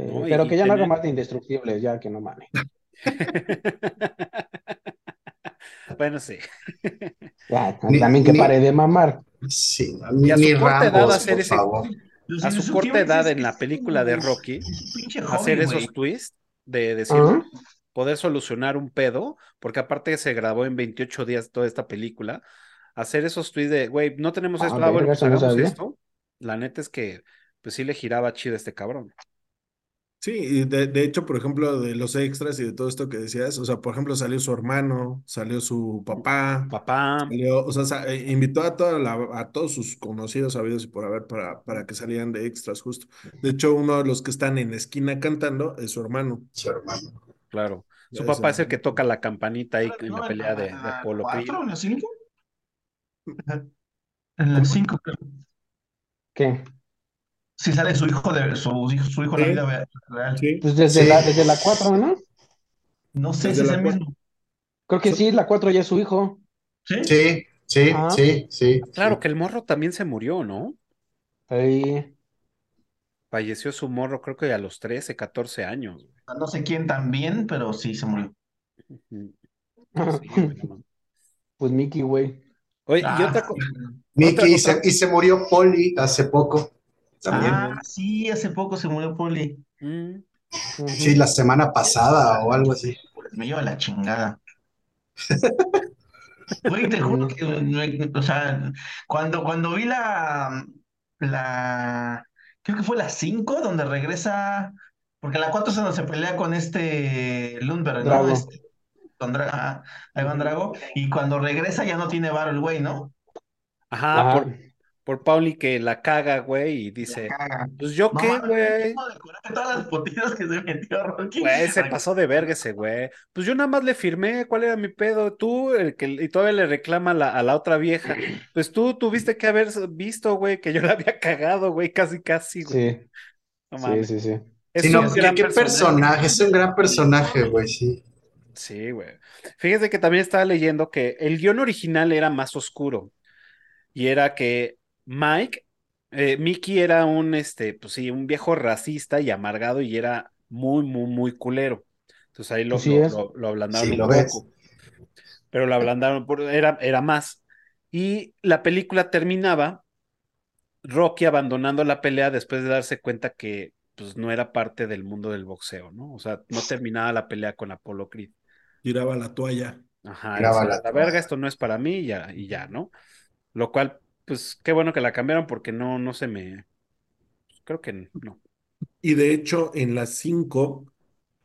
Eh, pero y que ya no haga más de indestructibles, ya que no mames. bueno, sí. Ya, Ni- también que pare de mamar. Sí, Y a su corta edad hacer ese- A su corta edad en la película de Rocky, hacer esos twists de decir, poder solucionar un pedo, porque aparte se grabó en 28 días toda esta película, hacer esos tweets de, güey, no tenemos Ah, esto, ah, bueno, pues no hagamos sabía. esto. La neta es que, pues sí le giraba chido a este cabrón. Sí, y de, de hecho, por ejemplo, de los extras y de todo esto que decías, o sea, por ejemplo, salió su hermano, salió su papá, Papá, salió, o sea, sa- eh, invitó a toda la, a todos sus conocidos, sabidos y por haber para, para que salieran de extras, justo. De hecho, uno de los que están en la esquina cantando es su hermano. Su hermano. claro. Su papá es el que toca la campanita ahí en ¿No la pelea de, de Apolo Creed. cuatro, en la cinco? En la cinco, creo. ¿Qué? Sí sale su hijo de su hijo, su hijo en la Sí. vida real. Sí, Pues desde Sí. la, desde la 4, ¿no? No sé Desde si es el mismo. Creo que sí, la 4 ya es su hijo. ¿Sí? Sí, sí, Ah. sí, sí. Claro sí. que el morro también se murió, ¿no? Ahí. Falleció su morro, creo que a los 13, 14 años. No sé quién también, pero sí se murió. Sí. Pues Mickey, güey. Oye, y Ah, otra cosa. Mickey, y otra- se, y se murió Polly hace poco también. Ah, sí, hace poco se murió Poli. Mm. Sí, la semana pasada o algo así. Pues me lleva la chingada. Güey, te juro que, me- o sea, cuando, cuando vi la, la, creo que fue la 5, donde regresa, porque la 4 es donde se pelea con este Lundberg, ¿no? Drago. Este, con Dra- ajá, Ivan Drago, y cuando regresa ya no tiene varo el güey, ¿no? Ajá, Ajá. por, por Pauli que la caga, güey, y dice, pues yo No qué, güey. todas las potitas que se metió Rocky. Güey, se pasó de verga ese güey. Pues yo nada más le firmé, ¿cuál era mi pedo? Tú, el que, y todavía le reclama a la, a la otra vieja. Pues tú tuviste que haber visto, güey, que yo la había cagado, güey, casi, casi, güey. Sí, No sí, mames. sí, sí. Es Sí, un no, gran qué, qué personaje, es un gran personaje, güey, sí. Sí, güey. Fíjese que también estaba leyendo que el guion original era más oscuro. Y era que Mike, eh, Mickey era un, este, pues sí, un viejo racista y amargado y era muy, muy, muy culero. Entonces ahí lo, lo, es. lo- lo ablandaron Sí, un lo ves. poco. Pero lo ablandaron, por- era, era más. Y la película terminaba Rocky abandonando la pelea después de darse cuenta que pues no era parte del mundo del boxeo, ¿no? O sea, no terminaba la pelea con Apollo Creed. tiraba la toalla. Ajá, la la toalla. verga, esto no es para mí y ya, y ya, ¿no? Lo cual, pues qué bueno que la cambiaron porque no, no se me. Creo que no. Y de hecho, en las 5,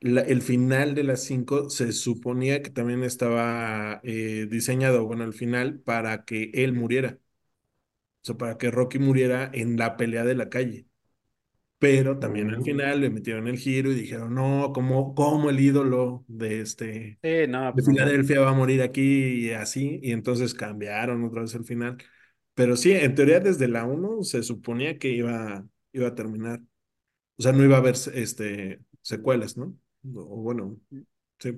el final de las 5 se suponía que también estaba eh, diseñado, bueno, al final, para que él muriera. O sea, para que Rocky muriera en la pelea de la calle. Pero también al Mm. final le metieron el giro y dijeron, no, ¿cómo, cómo el ídolo de este Sí, no, de pues no. Filadelfia va a morir aquí y así? Y entonces cambiaron otra vez el final. Pero sí, en teoría desde la 1 se suponía que iba, iba a terminar. O sea, no iba a haber este, secuelas, ¿no? O bueno, sí,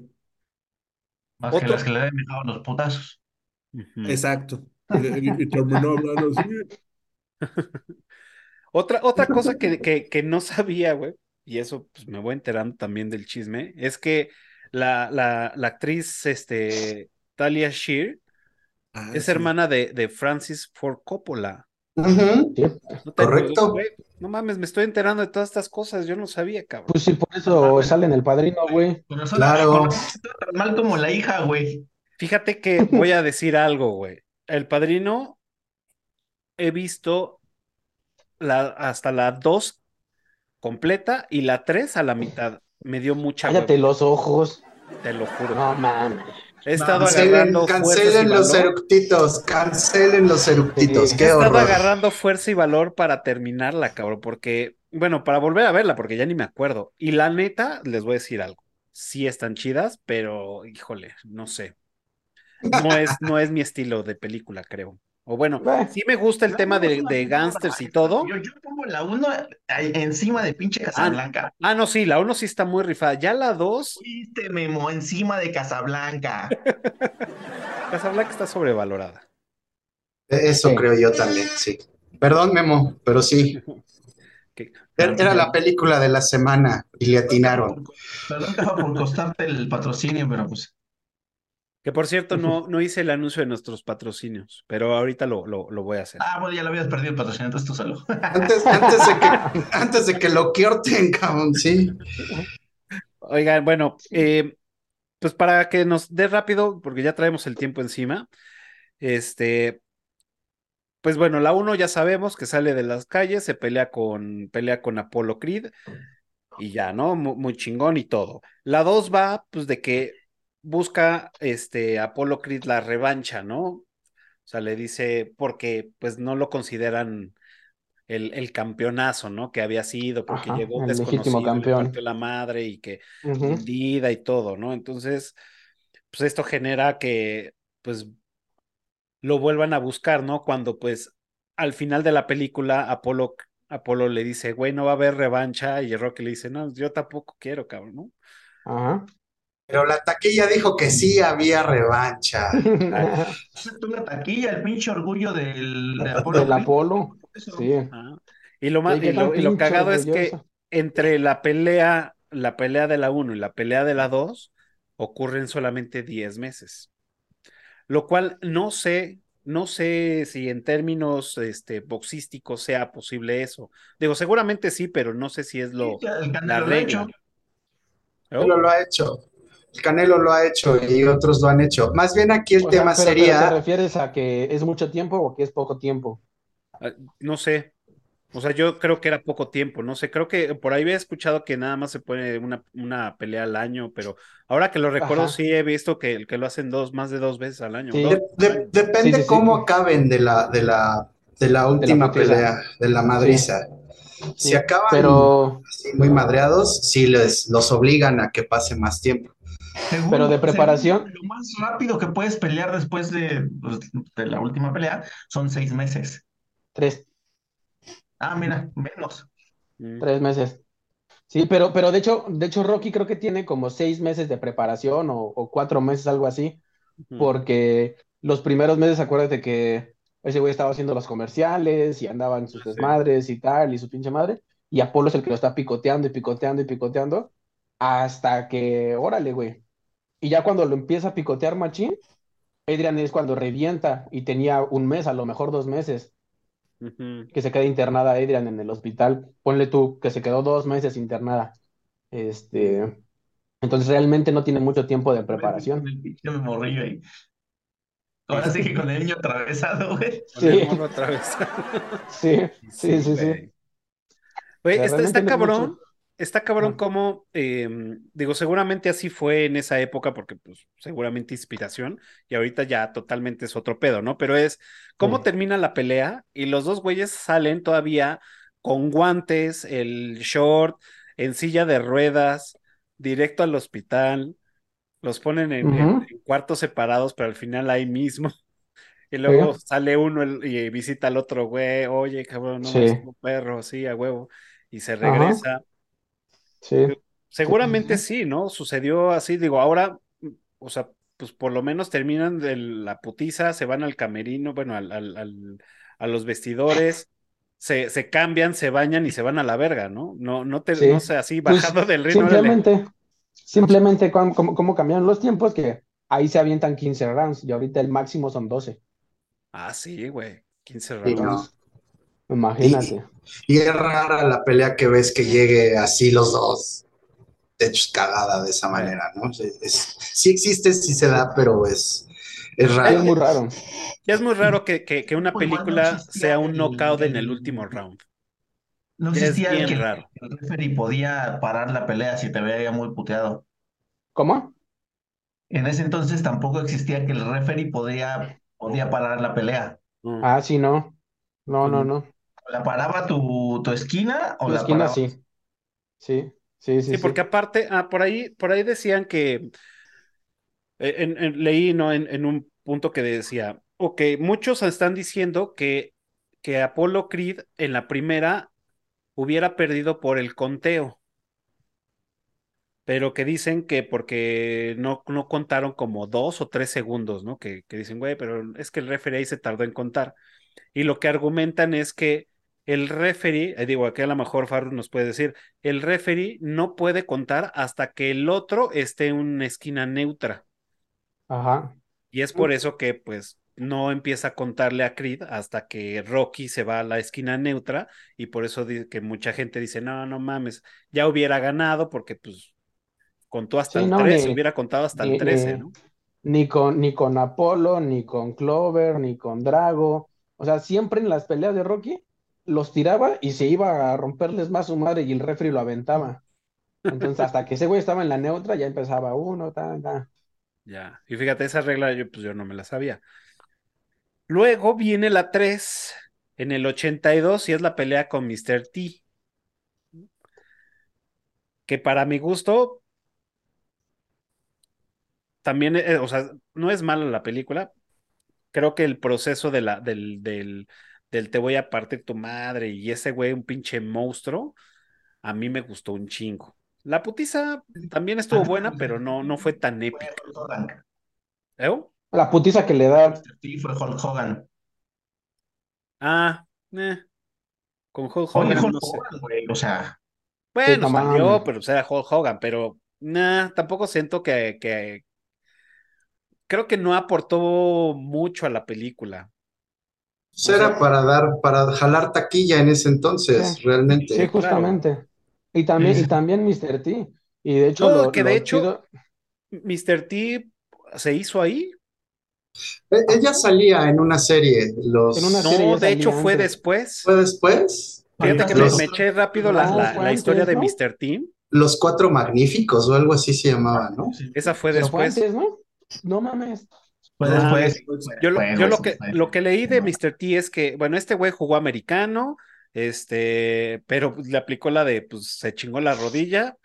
Más que las que le habían dejado los putazos. Exacto. Y terminó hablando así. Otra, otra cosa que, que, que no sabía, güey, y eso pues me voy enterando también del chisme, es que la, la, la actriz este, Talia Shear Ah, es sí. hermana de, de Francis Ford Coppola. Sí. ¿No Correcto. no mames, me estoy enterando de todas estas cosas, yo no sabía, cabrón. Pues sí, por eso sale en el padrino, güey. Claro. tan mal como la hija, güey. Fíjate que voy a decir algo, güey. El Padrino, he visto la, hasta la 2 completa y la 3 a la mitad. Me dio mucha Cállate hueva, los ojos. te lo juro. No mames. He estado Cancelen, agarrando cancelen los eructitos, cancelen los eructitos, Sí. He qué estado horror. agarrando fuerza y valor para terminarla, cabrón, porque, bueno, para volver a verla, porque ya ni me acuerdo. Y la neta, les voy a decir algo. Sí están chidas, pero, híjole, no sé. No es, no es mi estilo de película, creo. O bueno, Bah. sí me gusta el tema de, de gángsters y todo. Yo, yo pongo la 1 encima de pinche Casablanca. Ah, no, sí, la uno sí está muy rifada. Ya la dos, Fuiste, Memo, encima de Casablanca. Casablanca está sobrevalorada. Eso Sí. creo yo también, sí. Perdón, Memo, pero sí. Que- Era la película de la semana y le atinaron. Perdón, por costarte el patrocinio, pero pues. Que por cierto, no, no hice el anuncio de nuestros patrocinios, pero ahorita lo, lo, lo voy a hacer. Ah, bueno, ya lo habías perdido el patrocinio, entonces tú solo. Antes, antes de que, antes de que lo corten, cabrón, sí. Oigan, bueno, eh, pues para que nos dé rápido, porque ya traemos el tiempo encima, Este, pues bueno, la 1 ya sabemos que sale de las calles, se pelea con, pelea con Apolo Creed y ya, ¿no? Muy, muy chingón y todo. La 2 va, pues, de que busca este Apolo Creed la revancha, ¿no? O sea, le dice, porque pues no lo consideran el, el campeonazo, ¿no? Que había sido, porque Ajá, llegó desconocido, le campeón. partió la madre y que Ujú. hundida y todo, ¿no? Entonces, pues esto genera que, pues, lo vuelvan a buscar, ¿no? Cuando, pues, al final de la película, Apolo, Apolo le dice, güey, no va a haber revancha, y Rocky le dice, no, yo tampoco quiero, cabrón, ¿no? Ajá. Pero la taquilla dijo que sí había revancha. Tú la taquilla, el pinche orgullo del, de Apolo Del. Apolo. Sí. Ajá. Y lo más, y lo, y lo cagado es que orgulloso. entre la pelea, la pelea de la 1 y la pelea de la 2 ocurren solamente 10 meses. Lo cual no sé, no sé si en términos este, boxísticos sea posible eso. Digo, seguramente sí, pero no sé si es lo, Sí, el la lo regla. hecho. ¿no? Canelo lo ha hecho. El Canelo lo ha hecho y otros lo han hecho. Más bien aquí el O sea, tema pero ¿te sería, refieres a que es mucho tiempo o que es poco tiempo? Ah, No sé. O sea, yo creo que era poco tiempo, no sé, creo que por ahí había escuchado que nada más se pone una, una pelea al año, pero ahora que lo recuerdo, Ajá. sí he visto que, que lo hacen dos, más de dos veces al año. Sí. de- de- depende Sí, sí, sí. cómo acaben de la, de la, de la última pelea, de la madriza. Sí, Si acaban Pero, así muy madreados, sí les, los obligan a que pase más tiempo. Según- Pero de según preparación. Lo más rápido que puedes pelear después de, pues, de la última pelea son seis meses. tres, Ah, mira, menos. Mm. tres meses. Sí, pero, pero de hecho, de hecho, Rocky creo que tiene como seis meses de preparación o, o cuatro meses, algo así, porque los primeros meses, acuérdate que ese güey estaba haciendo los comerciales y andaba en sus desmadres y tal, y su pinche madre, y Apolo es el que lo está picoteando y picoteando y picoteando, hasta que, órale, güey. Y ya cuando lo empieza a picotear machín, Adrian es cuando revienta y tenía un mes, a lo mejor dos meses, que se queda internada Adrian en el hospital. Ponle tú que se quedó dos meses internada. Este, entonces realmente no tiene mucho tiempo de preparación. El pinche morrillo ahí. Ahora sí que con el niño atravesado, güey. Con el Sí. atravesado. Sí, sí, sí, sí. güey. Sea, está, está cabrón, mucho. Está cabrón como, eh, digo, seguramente así fue en esa época, porque pues seguramente inspiración, y ahorita ya totalmente es otro pedo, ¿no? Pero es cómo Sí. termina la pelea y los dos güeyes salen todavía con guantes, el short, en silla de ruedas, directo al hospital, los ponen en, cuartos separados, pero al final ahí mismo. Y luego Sí. sale uno y visita al otro güey, oye, cabrón, no, Sí. es un perro, sí, a huevo. Y se Ajá. Sí. Seguramente sí. ¿no? Sucedió así, digo, ahora, o sea, pues por lo menos terminan de la putiza, se van al camerino, bueno, al, al- al- a los vestidores, se, se cambian, se bañan y se van a la verga, ¿no? No, no te, Sí. no sé, así Pues, bajando del órale. Simplemente, simplemente cómo, cambiaron los tiempos que ahí se avientan 15 rounds y ahorita el máximo son 12. Ah, sí, güey, 15 Sí, rounds. no. Imagínate. Y es rara la pelea que ves que llegue así los dos hechos cagada de esa manera, ¿no? Es- es- sí existe, sí se da, pero es, es raro. es muy raro. Ya es muy raro que, que, que una Pues no película sea un knockout en el último round. No es existía bien que raro. el referee podía parar la pelea si te veía muy puteado. ¿Cómo? En ese entonces tampoco existía que el referee podía, podía parar la pelea. Mm. Ah, sí, no. No, no, no. ¿La paraba tu, tu esquina o La la esquina paraba? sí. Sí, sí, sí, Sí, sí. porque aparte, ah, por ahí, por ahí decían que eh, en- en- leí, ¿no? En, en un punto que decía, ok, muchos están diciendo que, que Apollo Creed en la primera hubiera perdido por el conteo, pero que dicen que porque no, no contaron como dos o tres segundos, ¿no? Que, que dicen, güey, pero es que el referee ahí se tardó en contar. Y lo que argumentan es que el referee, eh, digo, aquí a lo mejor Farru nos puede decir, el referee no puede contar hasta que el otro esté en una esquina neutra. Ajá. Y es por eso que, pues, no empieza a contarle a Creed hasta que Rocky se va a la esquina neutra. Y por eso que mucha gente dice, no, no mames, ya hubiera ganado porque, pues, contó hasta Sí, el no, 13, ni- hubiera contado hasta ni- el 13, ni- ¿no? ni con, ni con Apolo, ni con Clover, ni con Drago. O sea, siempre en las peleas de Rocky los tiraba y se iba a romperles más su madre y el refri lo aventaba. Entonces, hasta que ese güey estaba en la neutra, ya empezaba uno, ta, ta. Ya. Y fíjate, esa regla yo, pues yo no me la sabía. Luego viene la 3 en el 82 y es la pelea con Mr. T. Que para mi gusto también, eh, o sea, no es mala la película. Creo que el proceso de la, del, del, del te voy a partir tu madre y ese güey, un pinche monstruo, a mí me gustó un chingo. La putiza también estuvo buena, pero no, no fue tan épica. Hulk Hogan. ¿Eh? La putiza que le da. Sí, fue Hulk Hogan. Ah, eh. Con Hulk Hogan, Hulk no sé. Hogan, güey, o sea, Bueno, salió, pero o sea, Hulk Hogan, pero nah, tampoco siento que, que creo que no aportó mucho a la película. Pues era para dar, para jalar taquilla en ese entonces, Sí. realmente. Sí, justamente. Y también, Sí, y sí. también Mr. T. Y de hecho, No, lo, que de lo hecho- chido- Mr. T se hizo ahí. E- Ella salía en una serie, los... En una serie No, de hecho fue después. ¿Fue después? Fíjate que me, Los- me eché rápido la, No, la- la historia de. Mr. T. Los Cuatro Magníficos o algo así se llamaba, ¿no? Esa fue después. antes, ¿no? No mames. Fue Ah, después. Yo, lo, yo que, lo que leí de Mr. T es que, bueno, este güey jugó americano, este, pero pues, le aplicó la de, pues se chingó la rodilla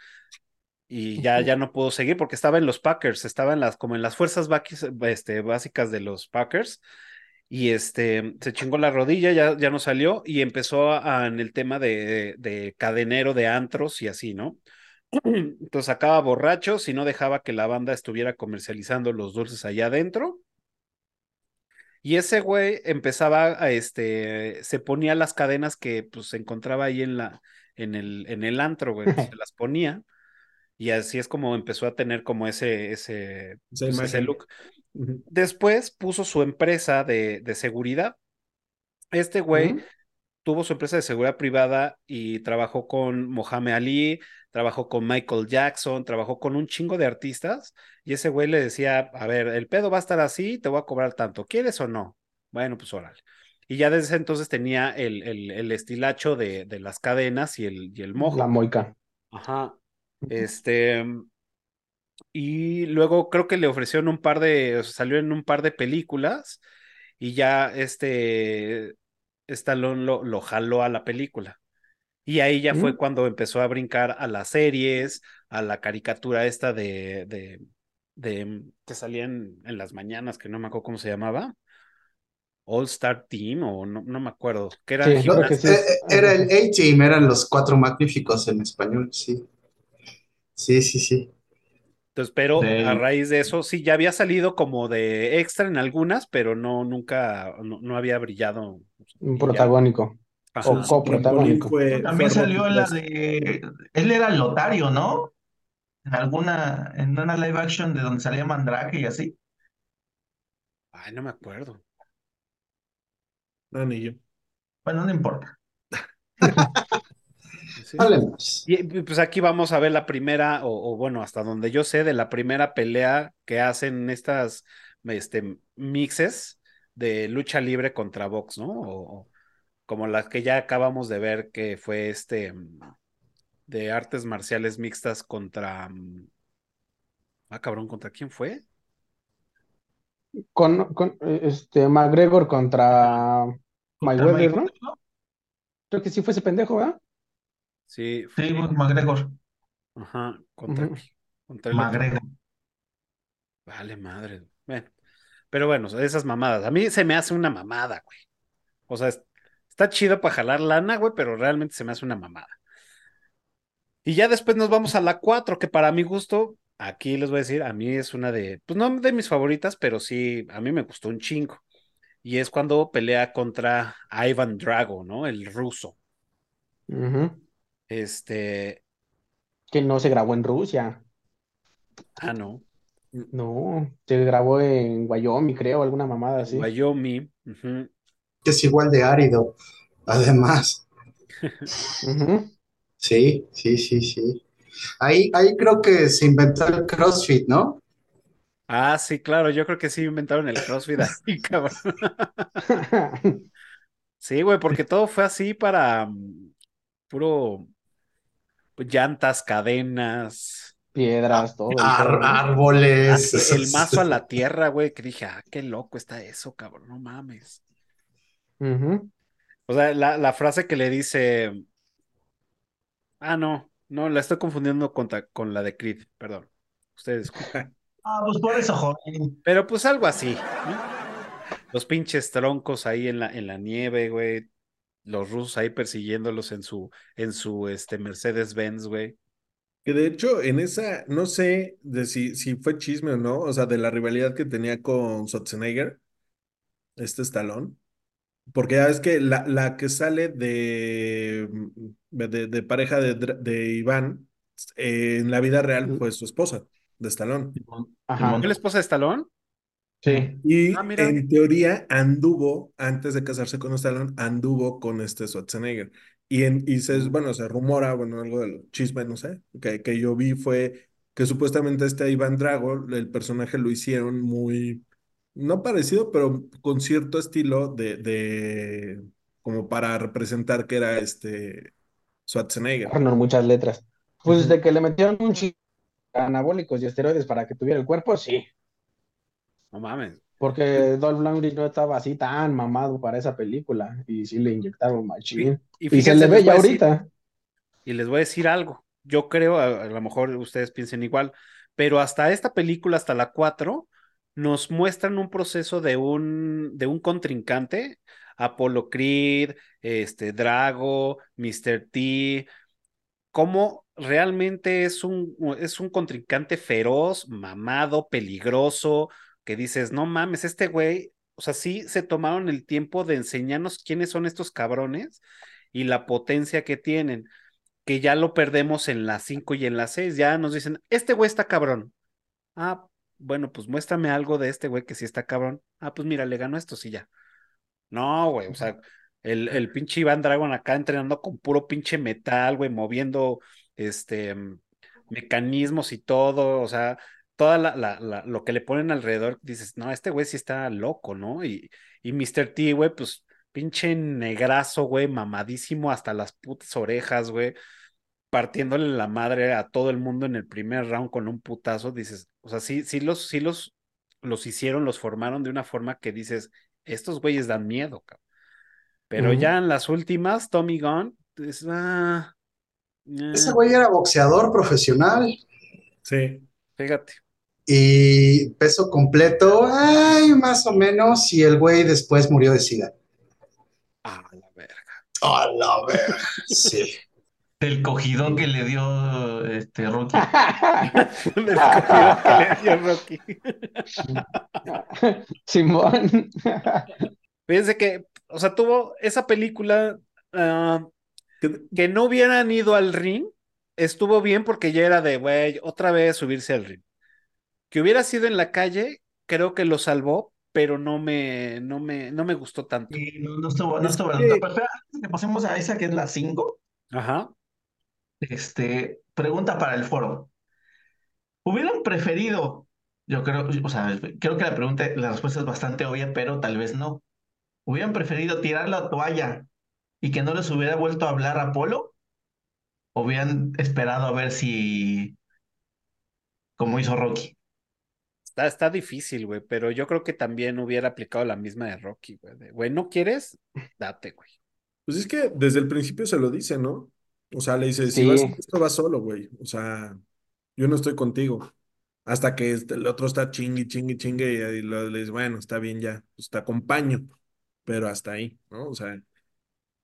y ya, ya no pudo seguir porque estaba en los Packers, estaba en las, como en las fuerzas este, básicas de los Packers y este, se chingó la rodilla, ya, ya no salió y empezó a- en el tema de, de cadenero de antros y así, ¿no? Entonces sacaba borrachos y no dejaba que la banda estuviera comercializando los dulces allá adentro. Y ese güey empezaba a este, se ponía las cadenas que pues se encontraba ahí en la, en el, en el antro, güey, se las ponía. Y así es como empezó a tener como ese, ese, pues, ese look. Después puso su empresa de, de seguridad. Este güey tuvo su empresa de seguridad privada y trabajó con Mohamed Ali, trabajó con Michael Jackson, trabajó con un chingo de artistas y ese güey le decía, a ver, el pedo va a estar así, te voy a cobrar tanto, ¿quieres o no? Bueno, pues órale. Y ya desde ese entonces tenía el, el, el estilacho de, de las cadenas y el, y el mojo. La moica. Ajá. Este. Y luego creo que le ofrecieron un par de. o sea, salió en un par de películas. Y ya este. Stallone lo, lo jaló a la película. Y ahí ya fue Mm. cuando empezó a brincar a las series, a la caricatura esta de. de, de que salía en, las mañanas, que no me acuerdo cómo se llamaba. All Star Team, o no, no me acuerdo. Que era Sí, creo que gimnasia. sí. Eh, eh, Era el A-Team, eran los Cuatro Magníficos en español, sí. Sí, sí, sí. Entonces, pero a raíz de eso, sí, ya había salido como de extra en algunas, pero no, nunca, no, no había brillado. Un protagónico. Ajá. O coprotagónico. Fue- También fue salió en la de. Él era el Lotario, ¿no? En alguna. En una live action de donde salía Mandrake y así. Ay, no me acuerdo. No, ni yo. Bueno, no importa. Sí. Hablemos. Y y, pues aquí vamos a ver la primera, o, o bueno, hasta donde yo sé, de la primera pelea que hacen estas este, mixes de lucha libre contra box, ¿no? O, o como las que ya acabamos de ver, que fue este mm, de artes marciales mixtas contra. mm, Ah, cabrón, ¿contra quién fue? Con, con eh, este McGregor contra Mayweather, ¿no? Creo que sí fue ese pendejo, ¿verdad? Sí, fue- Sí, McGregor. ajá, contra, Ujú. contra el otro. McGregor. Vale, madre. Bueno, pero bueno, esas mamadas. A mí se me hace una mamada, güey. O sea, es- está chido para jalar lana, güey, pero realmente se me hace una mamada. Y ya después nos vamos a la 4, que para mi gusto, aquí les voy a decir, a mí es una de, pues no de mis favoritas, pero sí, a mí me gustó un chingo. Y es cuando pelea contra Ivan Drago, ¿no? El ruso. Ujú. Este, Que no se grabó en Rusia. ah, no, No, se grabó en Wyoming, creo, alguna mamada así. Wyoming. ujú. Que es igual de árido, además. Sí, sí, sí, sí. Ahí, ahí creo que se inventó el CrossFit, ¿no? Ah, sí, claro, yo creo que sí inventaron el CrossFit así, cabrón. Sí, güey, porque todo fue así para mm, puro pues, llantas, cadenas, Piedras, todo. Ar- pedo, ¿no? árboles. Ah, el mazo a la tierra, güey, que dije, ah, qué loco está eso, cabrón, no mames. O sea, la, la frase que le dice, ah, no, no, la estoy confundiendo con, ta- con la de Creed, perdón. Ustedes, disculpen. Ah, pues por eso, joven. pero pues algo así, ¿no? Los pinches troncos ahí en la, en la nieve, güey. Los rusos ahí persiguiéndolos en su, en su, este, Mercedes-Benz, güey. Que de hecho, en esa, no sé de si, si fue chisme o no, o sea, de la rivalidad que tenía con Schwarzenegger, este Stallone, porque ya ves que la, la que sale de, de, de pareja de, de Iván, eh, en la vida real fue su esposa, de Stallone. Ajá. ¿Fue la esposa de Stallone? Sí. Y Ah, en teoría anduvo, antes de casarse con Stallone, anduvo con este Schwarzenegger. Y, en, y se, bueno, se rumora, bueno, algo del chisme, no sé, que, que yo vi fue que supuestamente este Iván Drago, el personaje lo hicieron muy, no parecido, pero con cierto estilo de, de como para representar que era este Schwarzenegger. Arnold, muchas letras. Pues de que le metieron un chingo de anabólicos y esteroides para que tuviera el cuerpo, sí. No mames. Porque Dolph Lundgren no estaba así tan mamado para esa película. Y sí le inyectaron machín. Y Y se fíjense, le ve ya decir- ahorita. Y les voy a decir algo. Yo creo, a, a lo mejor ustedes piensen igual, pero hasta esta película, hasta la 4, nos muestran un proceso de un, de un contrincante, Apollo Creed, este, Drago, Mr. T, cómo realmente es un, es un contrincante feroz, mamado, peligroso, que dices, no mames, este güey, o sea, sí se tomaron el tiempo de enseñarnos quiénes son estos cabrones y la potencia que tienen que ya lo perdemos en las 5 y en las 6. Ya nos dicen, este güey está cabrón. Ah, bueno, pues muéstrame algo de este güey que sí está cabrón. Ah, pues mira, le ganó esto, sí ya. No, güey, o sea, el, el pinche Iván Dragon acá entrenando con puro pinche metal, güey, moviendo este mm, mecanismos y todo, o sea, toda la, la, la- lo que le ponen alrededor, dices, no, este güey sí está loco, ¿no? Y, y Mr. T, güey, pues pinche negrazo, güey, mamadísimo hasta las putas orejas, güey, partiéndole la madre a todo el mundo en el primer round con un putazo, dices, o sea, sí, sí los, sí los, los hicieron, los formaron de una forma que dices, estos güeyes dan miedo, cabrón. Pero ya en las últimas, Tommy Gunn, dices, ah, Ese eh, güey era boxeador profesional Sí. fíjate. y peso completo, ay, más o menos, y el güey después murió de sida. Ah, la verga. A la verga, sí. Del cogidón que le dio este Rocky. Del cogidón que le dio Rocky. Simón. Fíjense que, o sea, tuvo esa película ah, Que- que no hubieran ido al ring, estuvo bien porque ya era de, güey, otra vez subirse al ring. Que hubiera sido en la calle, creo que lo salvó, pero no me, no me, no me gustó tanto. Sí, no, no estuvo, no estuvo. que- Pero pasemos a esa que es la 5, Ajá. Este, pregunta para el foro. ¿Hubieran preferido, yo creo, o sea, creo que la pregunta, la respuesta es bastante obvia, pero tal vez no. ¿Hubieran preferido tirar la toalla y que no les hubiera vuelto a hablar a Polo? ¿O hubieran esperado a ver si, como hizo Rocky? Está, está difícil, güey, pero yo creo que también hubiera aplicado la misma de Rocky, güey. Güey, ¿no quieres? Date, güey. Pues es que desde el principio se lo dice, ¿no? O sea, le dice, si Sí. vas a esto, vas solo, güey. O sea, yo no estoy contigo. Hasta que este- el otro está chingue, chingue, chingue, y, ahí lo- le dice, bueno, está bien ya, pues te acompaño, pero hasta ahí, ¿no? O sea,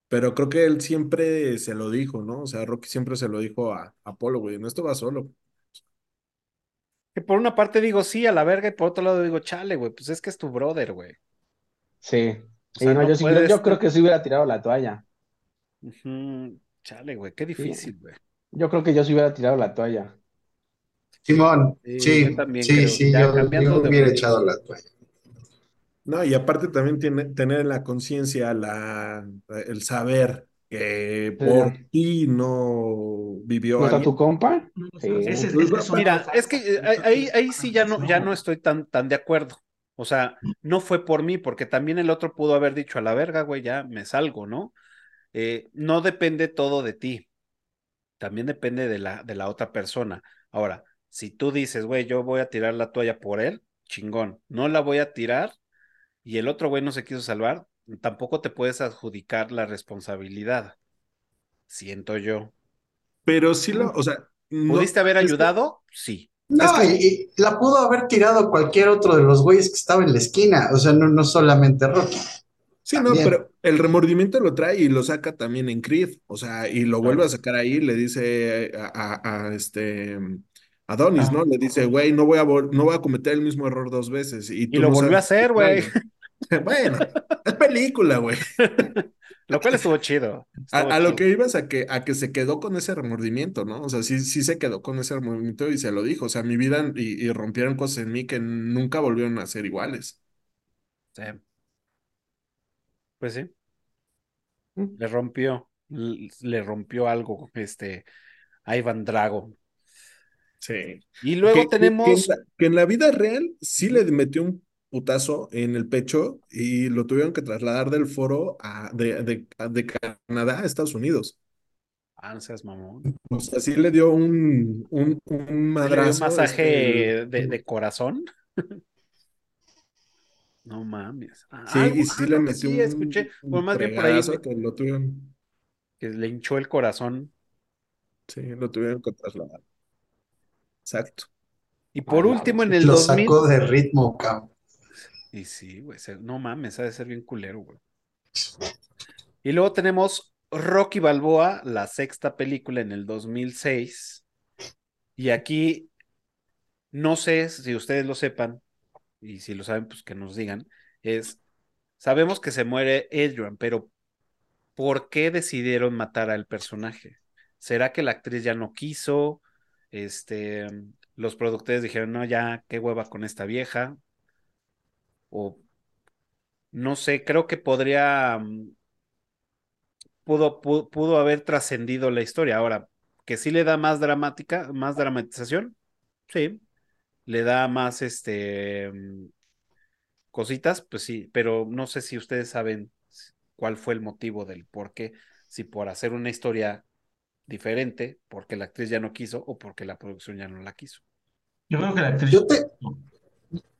pero creo que él siempre se lo dijo, ¿no? O sea, Rocky siempre se lo dijo a, a Apolo, güey, no esto va solo. Que por una parte digo sí a la verga y por otro lado digo, chale, güey, pues es que es tu brother, güey. Sí. O sea, Y no, no yo, sí- yo- puedes- yo creo que sí hubiera tirado la toalla. Ujú, Chale, güey, qué difícil, güey. Yo creo que yo sí hubiera tirado la toalla. Simón, Sí, sí, yo también sí, sí, Ya yo, cambiando yo de hubiera echado la toalla. No, y aparte también tiene, tener en la conciencia la, el saber que Sí. por ti no vivió ¿No está alguien. tu compa? Sí. Pues, es un- Mira, es que eh, ahí, ahí- ahí sí ya no, ya no estoy tan, tan de acuerdo. O sea, no fue por mí, porque también el otro pudo haber dicho a la verga, güey, ya me salgo, ¿no? Eh, no depende todo de ti. También depende de la, de la otra persona. Ahora, si tú dices, güey, yo voy a tirar la toalla por él, chingón. No la voy a tirar y el otro güey no se quiso salvar, tampoco te puedes adjudicar la responsabilidad. Siento yo. Pero sí lo, o sea, no- ¿Pudiste haber que- ayudado? Sí. No, Es que- y, y la pudo haber tirado cualquier otro de los güeyes que estaba en la esquina, o sea, no, no solamente Rocky. Sí, no, pero el remordimiento lo trae y lo saca también en Creed, o sea, y lo vuelve a sacar ahí, le dice a, a- a, este a Adonis, Ah. ¿no? Le dice, güey, no voy a no voy a cometer el mismo error dos veces. Y, lo no volvió a hacer, güey. Bueno, es película, güey. Lo cual estuvo chido. A, Estuvo a lo que ibas a que, a que se quedó con ese remordimiento, ¿no? O sea, sí, sí se quedó con ese remordimiento y se lo dijo. O sea, mi vida y, y rompieron cosas en mí que nunca volvieron a ser iguales. Sí. Pues sí. Mm. Le rompió. Le rompió algo, este, a Ivan Drago. Sí. Y luego que, tenemos. que en la, que en la vida real sí le metió un putazo en el pecho y lo tuvieron que trasladar del foro a, de, de, de Canadá a Estados Unidos. Ah, no seas mamón. O sea, sí le dio un, un, un ¿Le dio un madrazo. masaje este, de, de corazón? No mames. Ah, Sí, algo- y sí ah, le metió sí, un, escuché. un Bueno, más bien por ahí que lo tuvieron, que le hinchó el corazón. sí, lo tuvieron que trasladar. Exacto. Y por Ah, último, en el Lo 2000. sacó de ritmo, cabrón. Y sí, güey, no mames, ha de ser bien culero, güey. Y luego tenemos Rocky Balboa, la sexta película en el 2006. Y aquí, no sé si ustedes lo sepan, y si lo saben, pues que nos digan, es, sabemos que se muere Adrian, pero ¿por qué decidieron matar al personaje? ¿Será que la actriz ya no quiso? Este, los productores dijeron, no, ya, qué hueva con esta vieja. O no sé, creo que podría, mm, pudo, pudo, pudo haber trascendido la historia. Ahora, que sí le da más dramática, más dramatización, sí, le da más, este, mm, cositas, pues sí, pero no sé si ustedes saben cuál fue el motivo del por qué, si por hacer una historia diferente, porque la actriz ya no quiso o porque la producción ya no la quiso. Yo creo que la actriz. Yo, te-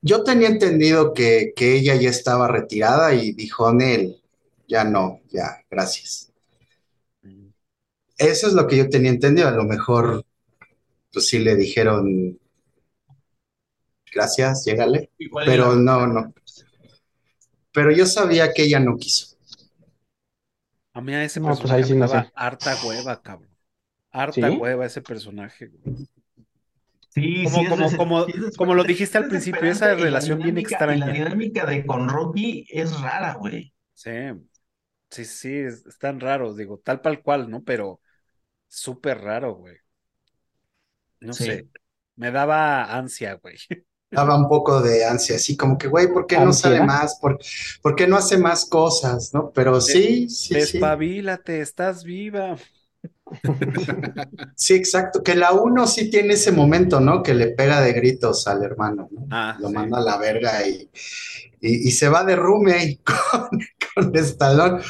yo tenía entendido que, que ella ya estaba retirada y dijo, Nel, ya no, ya, gracias. Mm. Eso es lo que yo tenía entendido. A lo mejor, pues sí le dijeron, gracias, llégale. Pero no, no. Pero yo sabía que ella no quiso. A mí a ese No, pues personaje ahí sí me daba harta hueva, cabrón. Harta ¿Sí? hueva ese personaje. güey. Sí, Como- sí, es como- como- sí es como lo dijiste al es principio, esa relación bien dinámica- extraña. Y la dinámica de con Rocky es rara, güey. Sí, sí, sí, es- están raros, digo, tal pal cual, ¿no? Pero súper raro, güey. No Sí. sé, me daba ansia, güey. Daba un poco de ansia, así como que, güey, ¿por qué no sale más? ¿Por, por qué no hace más cosas? ¿No? Pero sí, sí, sí. Despabilate, estás viva. Sí, exacto. Que la uno sí tiene ese momento, ¿no? Que le pega de gritos al hermano, ¿no? Ah, Lo sí. manda a la verga y, y, y se va de roommate con, con Stallone.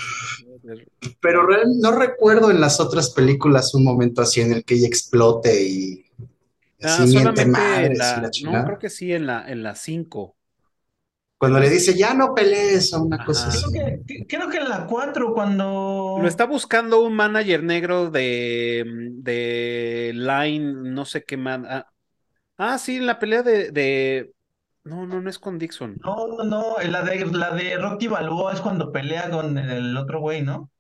Pero real- no recuerdo en las otras películas un momento así en el que ella explote y Ah, miente solamente en madres y la, la no, creo que sí, en la, en la 5. Cuando le dice, ya no pelees, o una Ajá. cosa así. Creo que, que- creo que en la 4 cuando... Lo está buscando un manager negro de, de Line, no sé qué más. Ah, ah, sí, en la pelea de, de... No, no, no es con Dixon. No, no, no, la de, la de Rocky Balboa es cuando pelea con el otro güey, ¿no?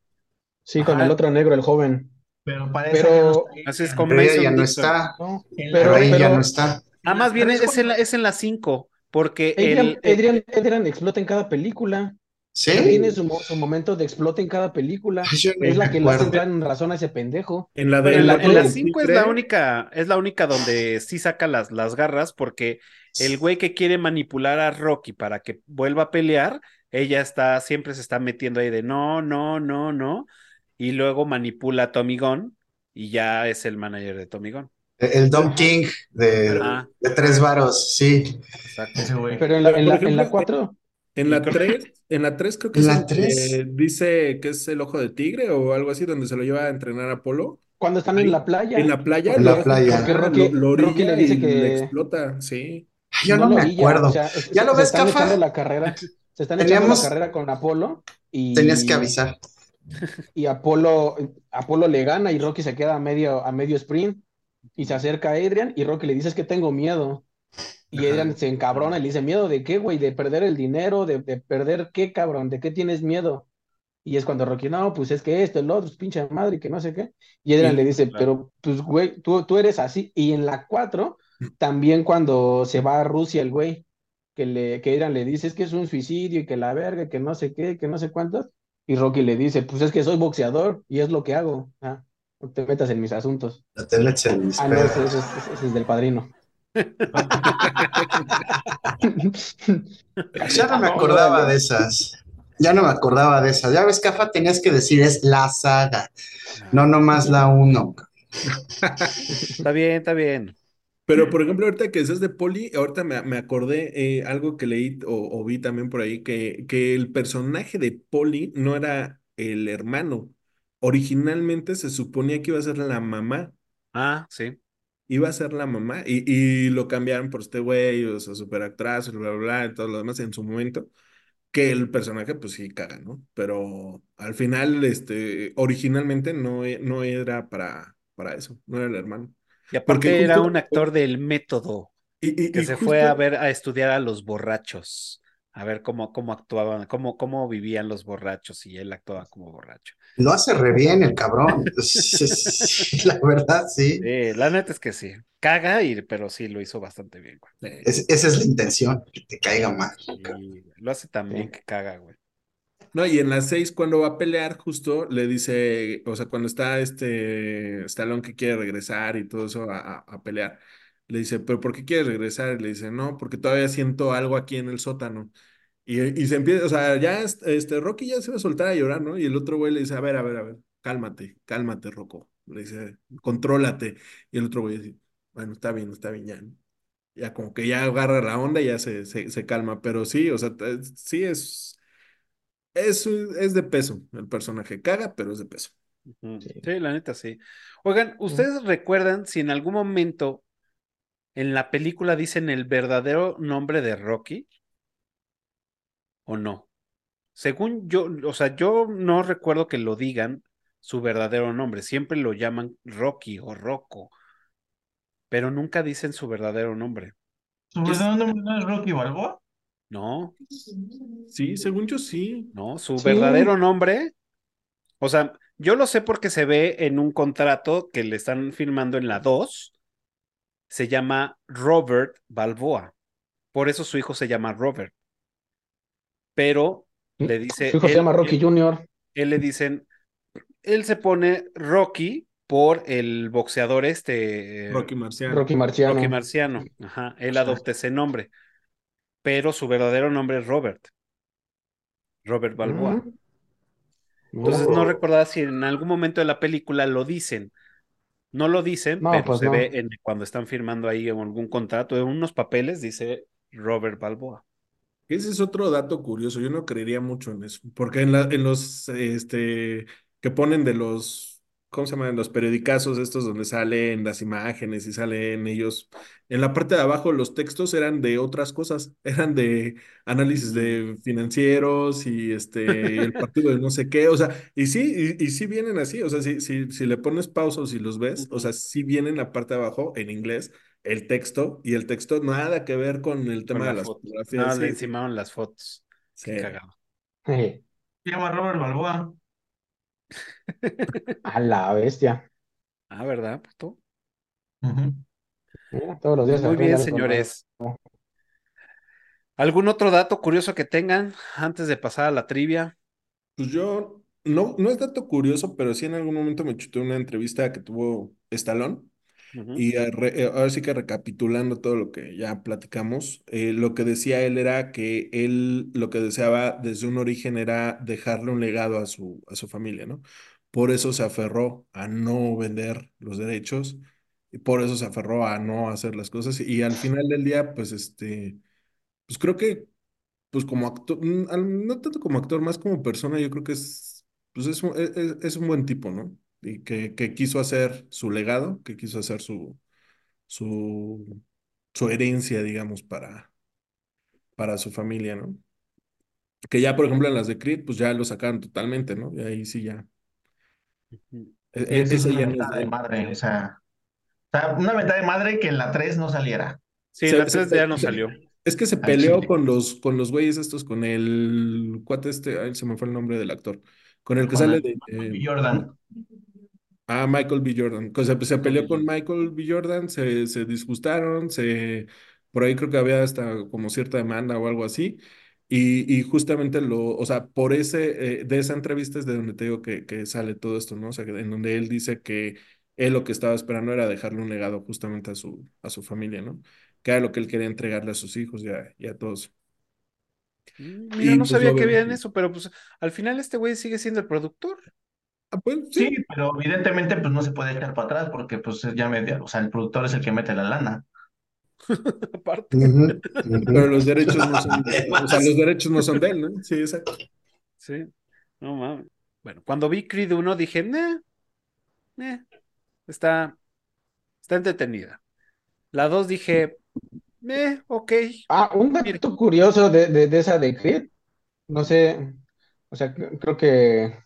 Sí, con Ajá. el otro negro, el joven. Pero parece Pero- que no está Pero ella Mason ya no está. No, Pero pero, ahí ya pero no está. Ah, más bien Pero es, es en la, es en la 5, porque Adrian, el, el- Adrian, Adrian explota en cada película. ¿Sí? Tiene su, mo- su momento de explote en cada película. Yo Es la que le hace entrar en razón a ese pendejo. En la de Pero en la, el en la otro 5 es la única, es la única donde sí saca las, las garras, porque el güey que quiere manipular a Rocky para que vuelva a pelear, ella está, siempre se está metiendo ahí de no, no, no, no. Y luego manipula a Tommy Gunn y ya es el manager de Tommy Gunn. El Don King de, Ah. de tres varos, sí. Exacto. Ese güey. Pero en la, Pero, en por la, en la 4, En la 3, en la 3 creo que ¿En es la el tres? que dice que es el ojo de tigre o algo así, donde se lo lleva a entrenar a Apolo. cuando están Ahí, en la playa. En la playa, En la lo- playa. Porque ah, Rocky- lo, lo Rocky le dice y que- le explota, sí. Ay, Yo no, lo me orilla, acuerdo. o sea, es- ¿Ya lo se ves, están Cafa? echando la carrera, se están echando Teníamos- la carrera con Apolo y, Tenías que avisar. Y Apolo, Apolo le gana y Rocky se queda a medio, a medio sprint y se acerca a Adrian y Rocky le dice es que tengo miedo. Y Ajá. Adrian se encabrona y le dice, ¿miedo de qué, güey? ¿De perder el dinero? ¿De, de perder qué, cabrón? ¿De qué tienes miedo? Y es cuando Rocky, no, pues es que esto, el otro, es pinche madre, y que no sé qué. Y Adrian Sí, le dice, claro. pero pues, güey, tú, tú eres así. Y en la 4, también cuando se va a Rusia el güey, que, le, que Adrian le dice, es que es un suicidio y que la verga, que no sé qué, que no sé cuántos. Y Rocky le dice, pues es que soy boxeador y es lo que hago. Ah, no te metas en mis asuntos. No te metes en mis Ah, no, ese es del padrino. Ya no me acordaba de esas. Ya no me acordaba de esas. Ya ves, Cafa, tenías que decir es la saga, no nomás la uno. Está bien, está bien. Pero, por ejemplo, ahorita que dices de Poli, ahorita me, me acordé eh, algo que leí o, o vi también por ahí, que, que el personaje de Poli no era el hermano. Originalmente se suponía que iba a ser la mamá. Ah, sí. Iba a ser la mamá y, y lo cambiaron por este güey, o sea, super actrazo, bla, bla, bla, y todo lo demás en su momento. Que el personaje, pues sí, caga, ¿no? Pero al final, este, originalmente no, no era para, para eso, no era el hermano. Y aparte Porque era un actor del método Y, y- que y se justo- fue a ver a estudiar a los borrachos, a ver cómo, cómo actuaban, cómo, cómo vivían los borrachos y él actuaba como borracho. Lo hace re bien el cabrón. La verdad, sí. Sí, la neta es que sí. Caga, y, pero sí lo hizo bastante bien, güey. Es- esa es la intención, que te caiga mal. Lo hace tan bien que caga, güey. No, y en las seis, cuando va a pelear, justo le dice, o sea, cuando está este Stallone que quiere regresar y todo eso a, a- pelear, le dice, ¿pero por qué quieres regresar? Y le dice, no, porque todavía siento algo aquí en el sótano. Y, y se empieza, o sea, ya es- este Rocky ya se va a soltar a llorar, ¿no? Y el otro güey le dice, a ver, a ver, a ver, cálmate, cálmate, Rocco. Le dice, contrólate. Y el otro güey dice, bueno, está bien, está bien, ya. Ya como que ya agarra la onda y ya se, se, se calma. Pero sí, o sea, sí es. Es, es de peso el personaje. Caga, pero es de peso. Sí, la neta sí. Oigan, ¿ustedes recuerdan si en algún momento en la película dicen el verdadero nombre de Rocky? ¿O no? Según yo, o sea, yo no recuerdo que lo digan su verdadero nombre. Siempre lo llaman Rocky o Rocco, pero nunca dicen su verdadero nombre. ¿Su verdadero nombre no es Rocky Balboa? No, Sí, según yo sí. no, su Sí. verdadero nombre. O sea, yo lo sé porque se ve en un contrato que le están firmando en la 2. Se llama Robert Balboa. Por eso su hijo se llama Robert. Pero le dice. Su hijo se llama Rocky él- Jr. él le dicen, él se pone Rocky por el boxeador este, Rocky Marciano. Rocky Marciano. Rocky Marciano. Ajá, él adopta ese nombre, pero su verdadero nombre es Robert. Robert Balboa. Ujú. Entonces no recordaba si en algún momento de la película lo dicen. No lo dicen, No, pero pues se no. ve en, cuando están firmando ahí en algún contrato, en unos papeles, dice Robert Balboa. Ese es otro dato curioso. Yo no creería mucho en eso. Porque en, la- en los este, que ponen de los, ¿cómo se llaman? Los periodicazos estos donde salen las imágenes y salen ellos. En la parte de abajo los textos eran de otras cosas. Eran de análisis de financieros y este el partido de no sé qué. O sea, y sí, y, y sí vienen así. O sea, si, si, si le pones pausa y los ves, o sea, sí viene en la parte de abajo en inglés el texto y el texto nada que ver con el tema Con de la las foto. fotografías. No, sí, le encimaron las fotos. Qué Sí. cagado. Jeje. Se llama Robert Balboa. A la bestia. Ah, ¿verdad? puto? Mira, todos los días Muy bien, señores. ¿Algún otro dato curioso que tengan antes de pasar a la trivia? Pues yo, no, no es dato curioso, pero sí en algún momento me chuté una entrevista que tuvo Y eh, ahora sí que recapitulando todo lo que ya platicamos, eh, lo que decía él era que él lo que deseaba desde un origen era dejarle un legado a su, a su familia, ¿no? por eso se aferró a no vender los derechos, y por eso se aferró a no hacer las cosas, y al final del día, pues este, pues creo que, pues como actor, mm, no tanto como actor, más como persona, yo creo que es, pues es es, es- es un buen tipo, ¿no? Y que, que quiso hacer su legado, que quiso hacer su, su, su herencia, digamos, para, para su familia, ¿no? Que ya, por ejemplo, en las de Creed, pues ya lo sacaron totalmente, ¿no? Y ahí sí ya. E- es ese una es mentada de madre, o sea, o sea, una mentada de madre que en la 3 no saliera. Sí, Se- la se 3 ya no salió. Es que se peleó con los, con los güeyes estos, con el cuate este, ay, se me fue el nombre del actor, con el que Con sale el- de, eh, Jordan. Ah, Michael B. Jordan. O sea, pues, se Michael peleó con. Michael B. Jordan, se, se disgustaron, se, por ahí creo que había hasta como cierta demanda o algo así. Y, y justamente lo, o sea, por ese, eh, de esa entrevista es de donde te digo que, que sale todo esto, ¿no? O sea, en donde él dice que él lo que estaba esperando era dejarle un legado justamente a su, a su familia, ¿no? Que era lo que él quería entregarle a sus hijos y a, y a todos. Mm, Mira, Y no pues sabía que habían vemos. eso, pero pues al final este güey sigue siendo el productor. Ah, pues sí, Sí, pero evidentemente pues no se puede echar para atrás porque pues ya media, o sea, el productor es el que mete la lana. Aparte. Pero los derechos no son de, o sea, los derechos no son de él, ¿no? Sí, exacto. Sí. No mames. Bueno, cuando vi Creed 1 dije, nah, eh, está, está entretenida. La 2 dije, eh, ok. Ah, un dato curioso de, de, de esa de Creed, no sé, o sea, cre- creo que...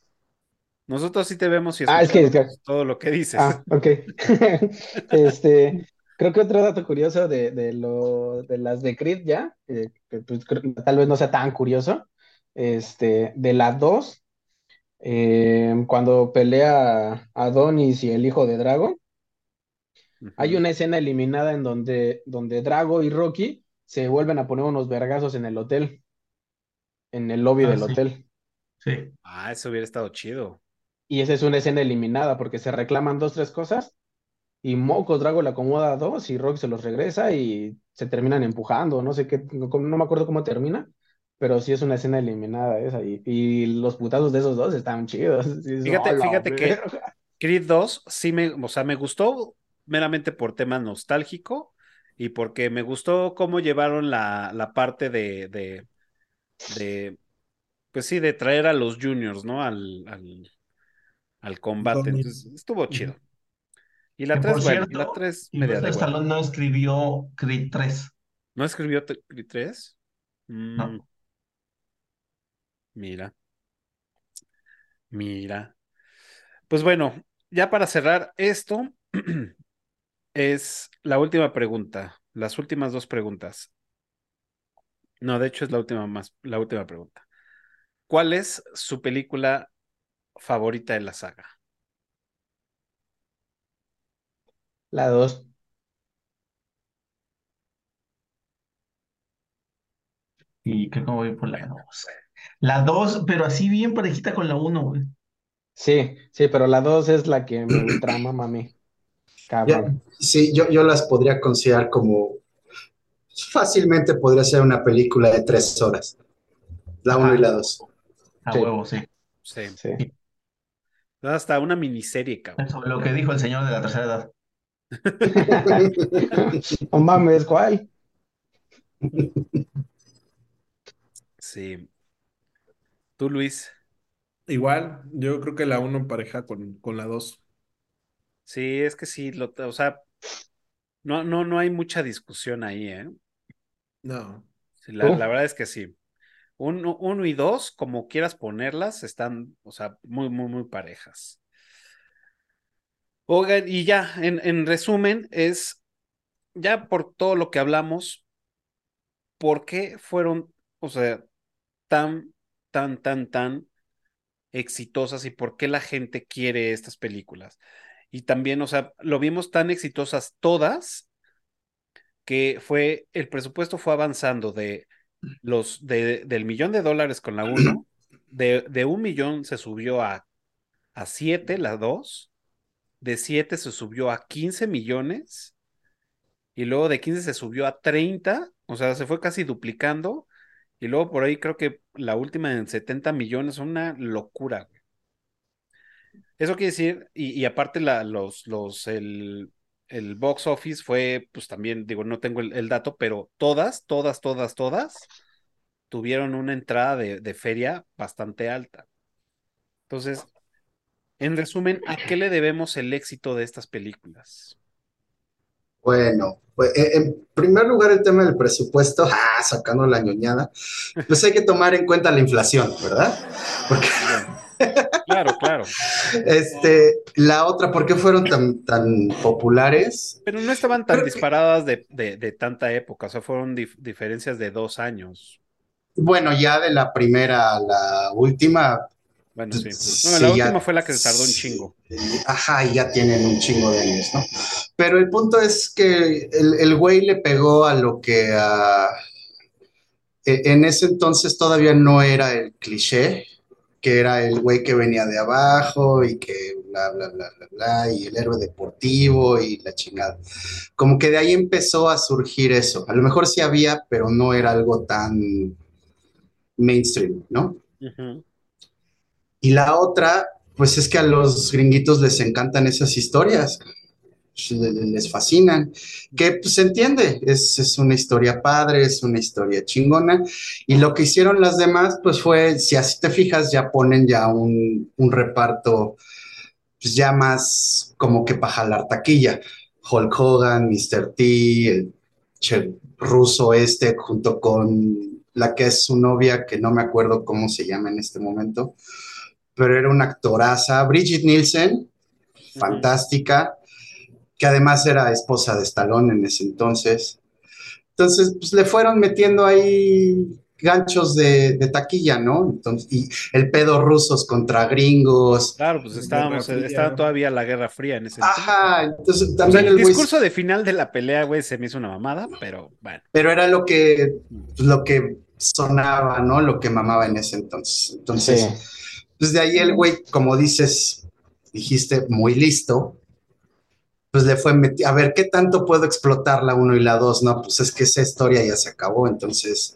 Nosotros sí te vemos y Ah, es que- escuchamos todo lo que dices. Ah, ok. Este, creo que otro dato curioso de, de lo, de las de Creed ya, eh, pues, tal vez no sea tan curioso, este, de la 2, eh, cuando pelea Adonis y el hijo de Drago, hay una escena eliminada en donde, donde Drago y Rocky se vuelven a poner unos vergazos en el hotel, en el lobby Ah, del sí. hotel. Sí. Ah, eso hubiera estado chido. Y esa es una escena eliminada porque se reclaman dos, tres cosas y Mocos Drago le acomoda a dos y Rocky se los regresa y se terminan empujando, no sé qué, no, no me acuerdo cómo termina, pero sí es una escena eliminada esa y, y los putazos de esos dos están chidos. Es, Fíjate, "A la fíjate que verga". Creed 2 sí me, o sea, me gustó meramente por tema nostálgico y porque me gustó cómo llevaron la, la parte de, de, de, pues sí, de traer a los juniors, ¿no? Al, al, al combate. Entonces, estuvo chido. Y la Que 3, por bueno, cierto, la 3 media de. Stallone no escribió Creed 3. ¿No escribió Creed 3? Mm, No. mira, mira. Pues bueno, ya para cerrar esto, es la última pregunta, las últimas dos preguntas. No, de hecho es la última más, la última pregunta. ¿Cuál es su película favorita de la saga? La dos. Y creo que me voy por la 2. La 2, pero así bien parejita con la 1, güey. Sí, sí, pero la dos es la que me ultramama a mí. Ya, Cabrón. sí, yo, yo las podría considerar como fácilmente podría ser una película de tres horas, la uno Ajá. y la dos. A Sí. huevo, sí. Sí, Sí. Hasta una miniserie, cabrón. Eso, lo que dijo el señor de la tercera edad. No mames, ¿cuál? Sí. Tú, Luis. Igual, yo creo que la uno pareja con, con la dos. Sí, es que sí, lo, o sea, no, no, no hay mucha discusión ahí, ¿eh? No. Sí, la, la verdad es que sí. Uno, uno y dos, como quieras ponerlas, están, o sea, muy, muy, muy parejas. Oigan, y ya, en, en resumen, es, ya por todo lo que hablamos, ¿por qué fueron, o sea, tan, tan, tan, tan exitosas y por qué la gente quiere estas películas? Y también, o sea, lo vimos tan exitosas todas que fue, el presupuesto fue avanzando de los, de, del millón de dólares con la 1, de, de un millón se subió a, a 7 la 2, de 7 se subió a 15 millones y luego de 15 se subió a 30, o sea, se fue casi duplicando y luego por ahí creo que la última en 70 millones, una locura. güey. Eso quiere decir, y, y aparte la, los, los, el, el box office fue, pues también, digo, no tengo el, dato, pero todas, todas, todas, todas tuvieron una entrada de feria bastante alta. Entonces, en resumen, ¿a qué le debemos el éxito de estas películas? Bueno, pues eh, en primer lugar el tema del presupuesto, ah, sacando la ñoñada, pues hay que tomar en cuenta la inflación, ¿verdad? Porque claro, claro. este, la otra, ¿por qué fueron tan, tan populares? Pero no estaban tan disparadas de, de, de tanta época, o sea, fueron dif- diferencias de dos años. Bueno, ya de la primera a la última, Bueno, sí. No, la última fue la que se tardó un chingo. Ajá, y ya tienen un chingo de años, ¿no? Pero el punto es que el, el güey le pegó a lo que e- en ese entonces todavía no era el cliché, que era el güey que venía de abajo y que bla, bla, bla, bla, bla, y el héroe deportivo y la chingada. Como que de ahí empezó a surgir eso. A lo mejor sí había, pero no era algo tan mainstream, ¿no? Ujú. Y la otra, pues es que a los gringuitos les encantan esas historias, le- les fascinan, que pues se entiende, es, es una historia padre, es una historia chingona, y lo que hicieron las demás, pues fue, si así te fijas, ya ponen ya un, un reparto, pues ya más como que para jalar taquilla, Hulk Hogan, Mr. T, el che ruso este, junto con la que es su novia, que no me acuerdo cómo se llama en este momento, pero era una actoraza, Bridget Nielsen, fantástica, que además era esposa de Stallone en ese entonces. Entonces, pues le fueron metiendo ahí ganchos de, de taquilla, ¿no? Entonces, y el pedo rusos contra gringos. Claro, pues estábamos, Fría. estaba todavía la Guerra Fría en ese entonces. Ajá, entonces O sea, también el güey, discurso de final de la pelea, güey, se me hizo una mamada, pero bueno. pero era lo que, pues, lo que sonaba, ¿no? Lo que mamaba en ese entonces. Entonces, Sí. Pues de ahí el güey, como dices, dijiste, muy listo, pues le fue a ver, ¿qué tanto puedo explotar la 1 y la 2? No, pues es que esa historia ya se acabó, entonces,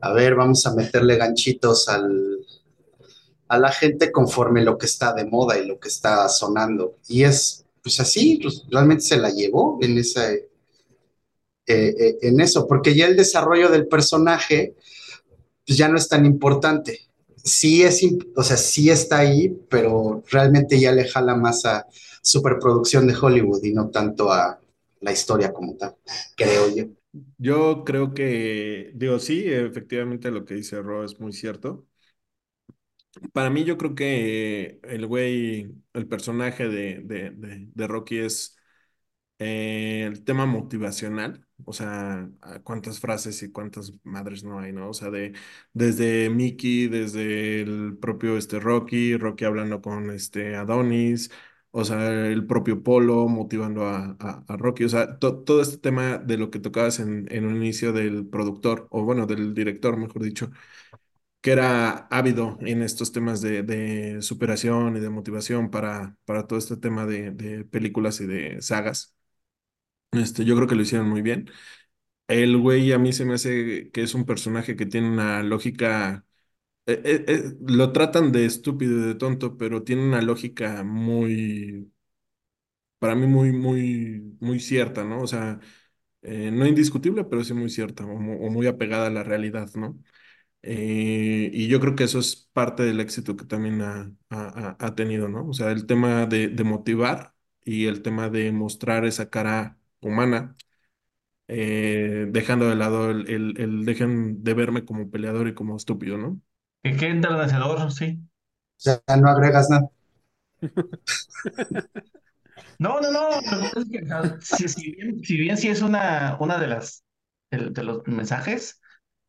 a ver, vamos a meterle ganchitos al, a la gente conforme lo que está de moda y lo que está sonando. Y es, pues así, pues, realmente se la llevó en esa, eh, eh, en eso, porque ya el desarrollo del personaje, pues ya no es tan importante. Sí es, o sea, sí está ahí, pero realmente ya le jala más a superproducción de Hollywood y no tanto a la historia como tal, creo yo. Yo creo que, digo, sí, efectivamente lo que dice Ro es muy cierto. Para mí, yo creo que el güey, el personaje de, de, de, de Rocky es eh, el tema motivacional, o sea, cuántas frases y cuántas madres no hay, ¿no? O sea, de, desde Mickey, desde el propio este Rocky, Rocky hablando con este Adonis, o sea, el propio Polo motivando a, a- a Rocky, o sea, to- todo este tema de lo que tocabas en, en un inicio del productor, o bueno, del director, mejor dicho que era ávido en estos temas de, de superación y de motivación para, para todo este tema de, de películas y de sagas. Este, yo creo que lo hicieron muy bien. El güey a mí se me hace que es un personaje que tiene una lógica, eh, eh, eh, lo tratan de estúpido y de tonto, pero tiene una lógica muy, para mí muy, muy, muy cierta, ¿no? O sea, no indiscutible, pero sí muy cierta o, mu- o muy apegada a la realidad, ¿no? Y yo creo que eso es parte del éxito que también ha, ha- ha- tenido, ¿no? O sea, el tema de motivar y el tema de mostrar esa cara humana, eh, dejando de lado el, el- el dejen de verme como peleador y como estúpido, ¿no? Que qué enternecedor, sí. O sea, no agregas nada. No, no, no. Es que, si, si bien, si bien sí es una, una de las de, de los mensajes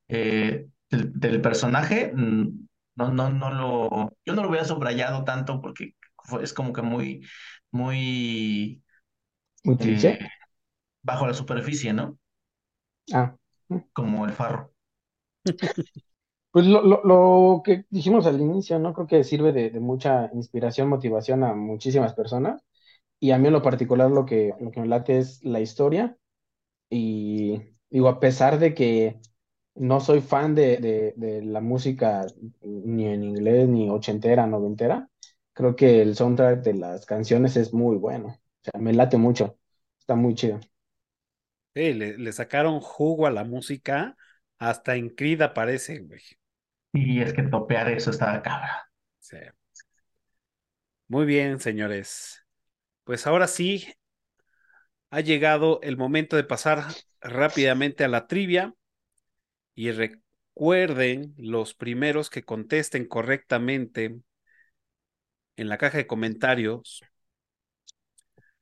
eh, del, del personaje, mm, no, no, no lo, yo no lo hubiera subrayado tanto porque fue- es como que muy, muy Muy eh. Bajo la superficie, ¿no? Ah. Como el farro. Pues lo, lo, lo que dijimos al inicio, ¿no? Creo que sirve de, de mucha inspiración, motivación a muchísimas personas. Y a mí en lo particular lo que, lo que me late es la historia. Y digo, a pesar de que no soy fan de, de, de la música ni en inglés, ni ochentera, noventera, creo que el soundtrack de las canciones es muy bueno. O sea, me late mucho. Está muy chido. Sí, le, le sacaron jugo a la música, hasta en Creed aparece, güey. Y es que topear eso estaba cabra. Sí. Muy bien, señores. Pues ahora sí, ha llegado el momento de pasar rápidamente a la trivia y recuerden los primeros que contesten correctamente en la caja de comentarios,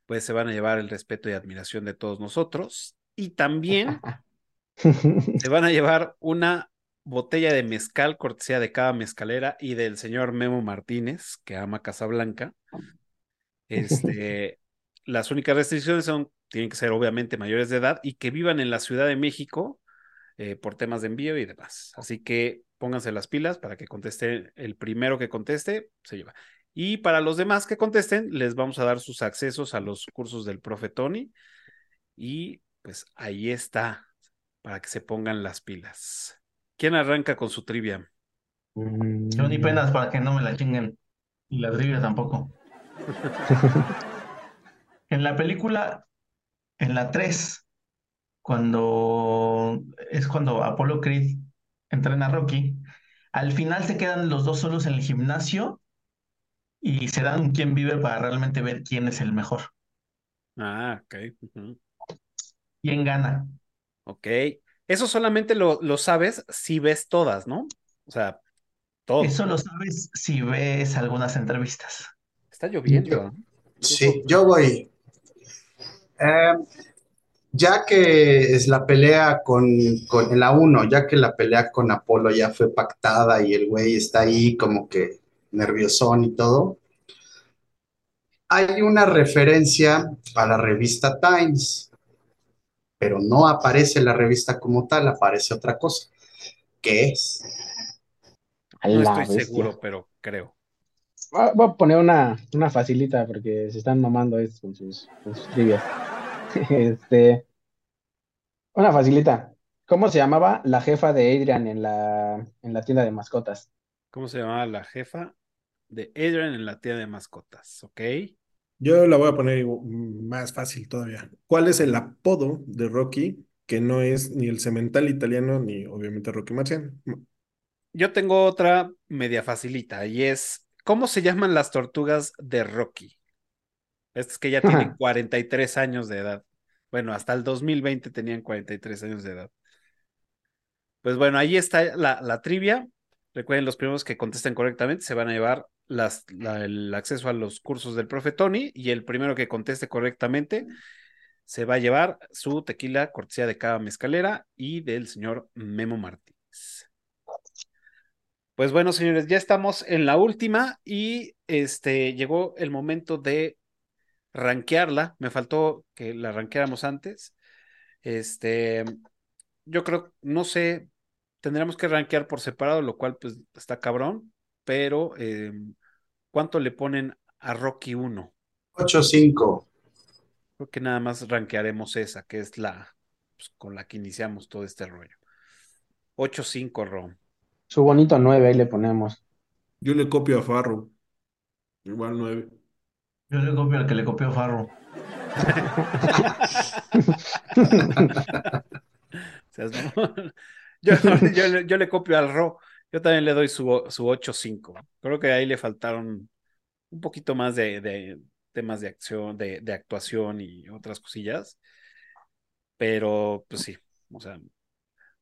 pues se van a llevar el respeto y admiración de todos nosotros y también se van a llevar una botella de mezcal cortesía de cada mezcalera y del señor Memo Martínez, que ama Casablanca. Este, las únicas restricciones son, tienen que ser obviamente mayores de edad y que vivan en la Ciudad de México eh, por temas de envío y demás. Así que pónganse las pilas para que conteste el primero que conteste, se lleva. Y para los demás que contesten, les vamos a dar sus accesos a los cursos del profe Tony. Y pues ahí está, para que se pongan las pilas. ¿Quién arranca con su trivia? Yo ni penas para que no me la chinguen. Y la trivia tampoco. En la película, en la 3, cuando es cuando Apollo Creed entrena a Rocky, al final se quedan los dos solos en el gimnasio y se dan un quién vive para realmente ver quién es el mejor. Ah, ok. ¿Quién gana? Ok. Eso solamente lo, lo sabes si ves todas, ¿no? O sea, todo. Eso lo sabes si ves algunas entrevistas. Está lloviendo. ¿no? Sí, yo voy. Eh, ya que es la pelea con, con la 1, ya que la pelea con Apolo ya fue pactada y el güey está ahí como que nerviosón y todo, hay una referencia a la revista Times, pero no aparece la revista como tal, aparece otra cosa. ¿Qué es? No la estoy bestia. seguro, pero creo. Voy a- poner una, una facilita porque se están mamando estos con sus, con sus trivias. Este, una facilita. ¿Cómo se llamaba la jefa de Adrian en la, en la tienda de mascotas? ¿Cómo se llamaba la jefa de Adrian en la tienda de mascotas? ¿Ok? Yo la voy a poner más fácil todavía. ¿Cuál es el apodo de Rocky que no es ni el cemental italiano ni obviamente Rocky Marciano? Yo tengo otra media facilita y es, ¿cómo se llaman las tortugas de Rocky? Estas que ya tienen Ajá. 43 años de edad. Bueno, hasta el 2020 tenían 43 años de edad. Pues bueno, ahí está la, la trivia. Recuerden, los primeros que contesten correctamente se van a llevar las, la- el acceso a los cursos del profe Tony y el primero que conteste correctamente se va a llevar su tequila cortesía de cada mezcalera y del señor Memo Martínez. Pues bueno, señores, ya estamos en la última y este llegó el momento de rankearla. Me faltó que la rankeáramos antes. Este, yo creo, no sé, tendríamos que rankear por separado, lo cual pues está cabrón, pero eh, ¿cuánto le ponen a Rocky 1? 8-5. Creo que nada más rankearemos esa, que es la pues, con la que iniciamos todo este rollo. 8-5, Ron. Su bonito 9, ahí le ponemos. Yo le copio a Farro. Igual nueve. Yo le copio al que le copió Farro. Seas mamón. Yo, yo yo le copio al Ro. Yo también le doy su, su 8-5. Creo que ahí le faltaron un poquito más de, de temas de acción, de, de actuación y otras cosillas. Pero, pues sí, o sea,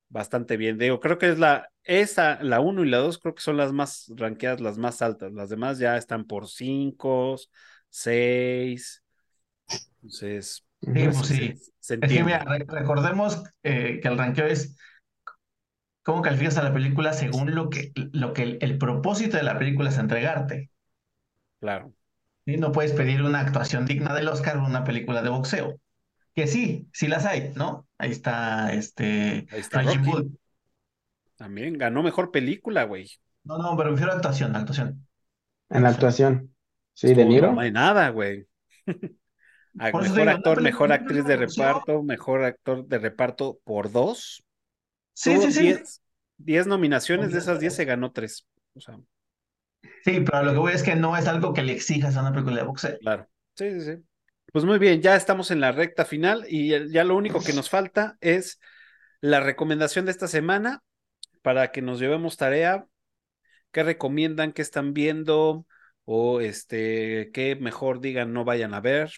bastante bien. Digo, creo que es la, esa, la 1 y la 2, creo que son las más rankeadas, las más altas. Las demás ya están por 5, 6. Entonces, Sí, pues se- sí. se Es que mira, re- recordemos eh, que el ranqueo es cómo calificas a la película según lo que, lo que el, el propósito de la película es entregarte. Claro. ¿sí? No puedes pedir una actuación digna del Oscar en una película de boxeo. Que sí, sí las hay, ¿no? Ahí está este Ahí está Rocky. También ganó mejor película, güey. No, no, pero me refiero a actuación, actuación. En la actuación. Sí, De Estuvo- Niro. No hay nada, güey. Mejor actor, mejor actriz de de reparto, mejor actor de reparto por dos. Sí, Tuvo sí, sí. 10 10 nominaciones, de esas 10 se ganó 3. O sea, Sí, pero lo que voy es que no es algo que le exijas a una película de boxeo. Claro. Sí, sí, sí. Pues muy bien, ya estamos en la recta final y ya- ya lo único que nos falta es la recomendación de esta semana para que nos llevemos tarea. ¿Qué recomiendan? ¿Qué están viendo? O este, qué mejor digan no vayan a ver.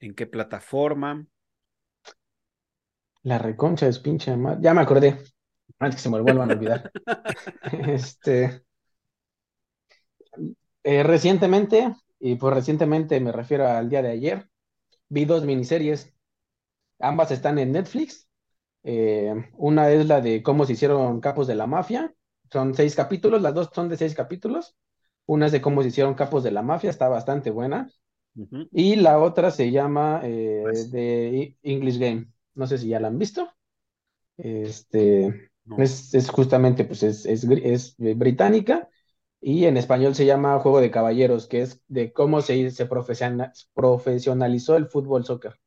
¿En qué plataforma? La reconcha es pinche madre. Ya me acordé. Antes que se me vuelvan a olvidar. Este. eh, recientemente, y por recientemente me refiero al día de ayer, vi dos miniseries. Ambas están en Netflix. Eh, una es la de cómo se hicieron capos de la mafia. Son seis capítulos, las dos son de seis capítulos. Una es de cómo se hicieron capos de la mafia, está bastante buena. Y la otra se llama eh, Pues. The English Game. No sé si ya la han visto. Este, No. es, es justamente, pues es, es, es, británica y en español se llama Juego de Caballeros, que es de cómo se, se profesiona- profesionalizó el fútbol soccer.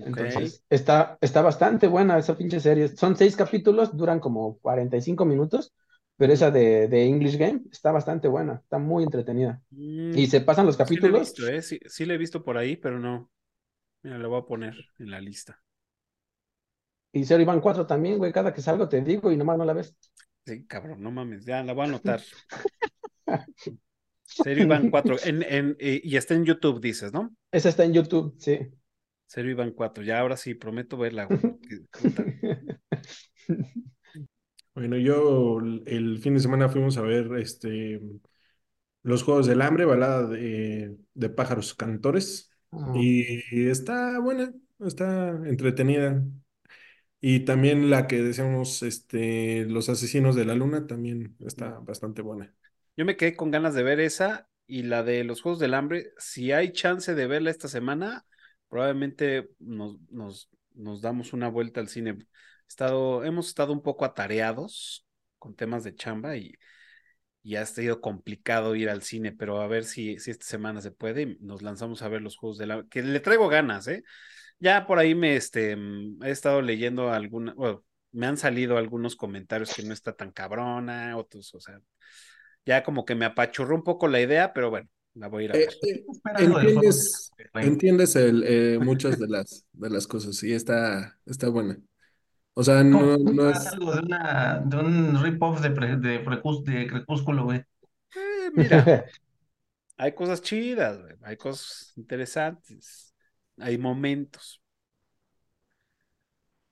Entonces, está, está bastante buena esa pinche serie. Son seis capítulos, duran como 45 minutos, pero esa de, de English Game está bastante buena, está muy entretenida. Mm, Y se pasan los sí la he capítulos. visto, ¿eh? Sí, sí la he visto por ahí, pero no. Mira, la voy a poner en la lista. Y Zero Iban 4 también, güey. Cada que salgo te digo y nomás no la ves. Sí, cabrón, no mames, ya la voy a anotar. Serio Iván 4. En, en, eh, y está en YouTube, dices, ¿no? Esa está en YouTube, sí. Serio Iván 4. Ya ahora sí, prometo verla, güey. Bueno, yo el- el fin de semana fuimos a ver este los Juegos del Hambre, balada de, de pájaros cantores. Ah, Y está buena, está entretenida. Y también la que decíamos, este, Los Asesinos de la Luna, también está bastante buena. Yo me quedé con ganas de ver esa y la de los Juegos del Hambre. Si hay chance de verla esta semana, probablemente nos, nos, nos damos una vuelta al cine. Estado, hemos estado un poco atareados con temas de chamba y, y ha sido complicado ir al cine, pero a ver si, si esta semana se puede y nos lanzamos a ver los Juegos del Hambre, que le traigo ganas, ¿eh? Ya por ahí me este, mm, he estado leyendo alguna, bueno, me han salido algunos comentarios que no está tan cabrona, otros, o sea, ya como que me apachurró un poco la idea, pero bueno, la voy a ir a Eh, ver. eh, entiendes, el, eh, muchas de las, de las cosas y está, está buena. O sea, ¿Cómo no, es... algo de una, de un rip-off de, pre- de, Precus- de Crepúsculo, güey? Eh, mira, hay cosas chidas, güey, hay cosas interesantes, hay momentos.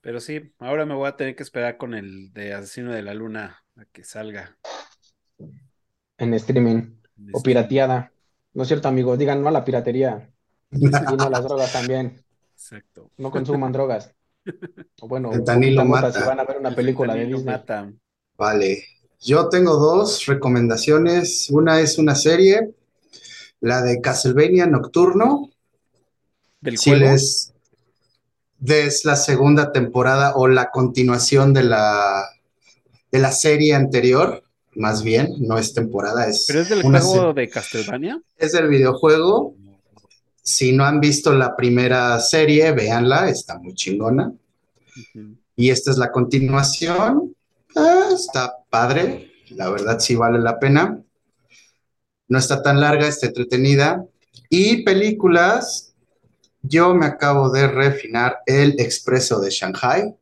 Pero sí, ahora me voy a tener que esperar con el de Asesino de la Luna a que salga. en streaming o pirateada. No es cierto, amigos. Digan no a la piratería y no a las drogas también. Exacto. No consuman drogas. O bueno, poquita mota si mata. van a ver una El película de Disney. mata. Vale. Yo tengo dos recomendaciones. Una es una serie, la de Castlevania Nocturno. ¿Del Si juego? les es la segunda temporada o la continuación de la de la serie anterior, más bien, no es temporada, es ¿Pero es del juego se- de Castlevania? es del videojuego. Si no han visto la primera serie, véanla, está muy chingona. Y esta es la continuación. Ah, está padre, la verdad sí vale la pena. No está tan larga, está entretenida. Y películas, yo me acabo de refinar El Expreso de Shanghai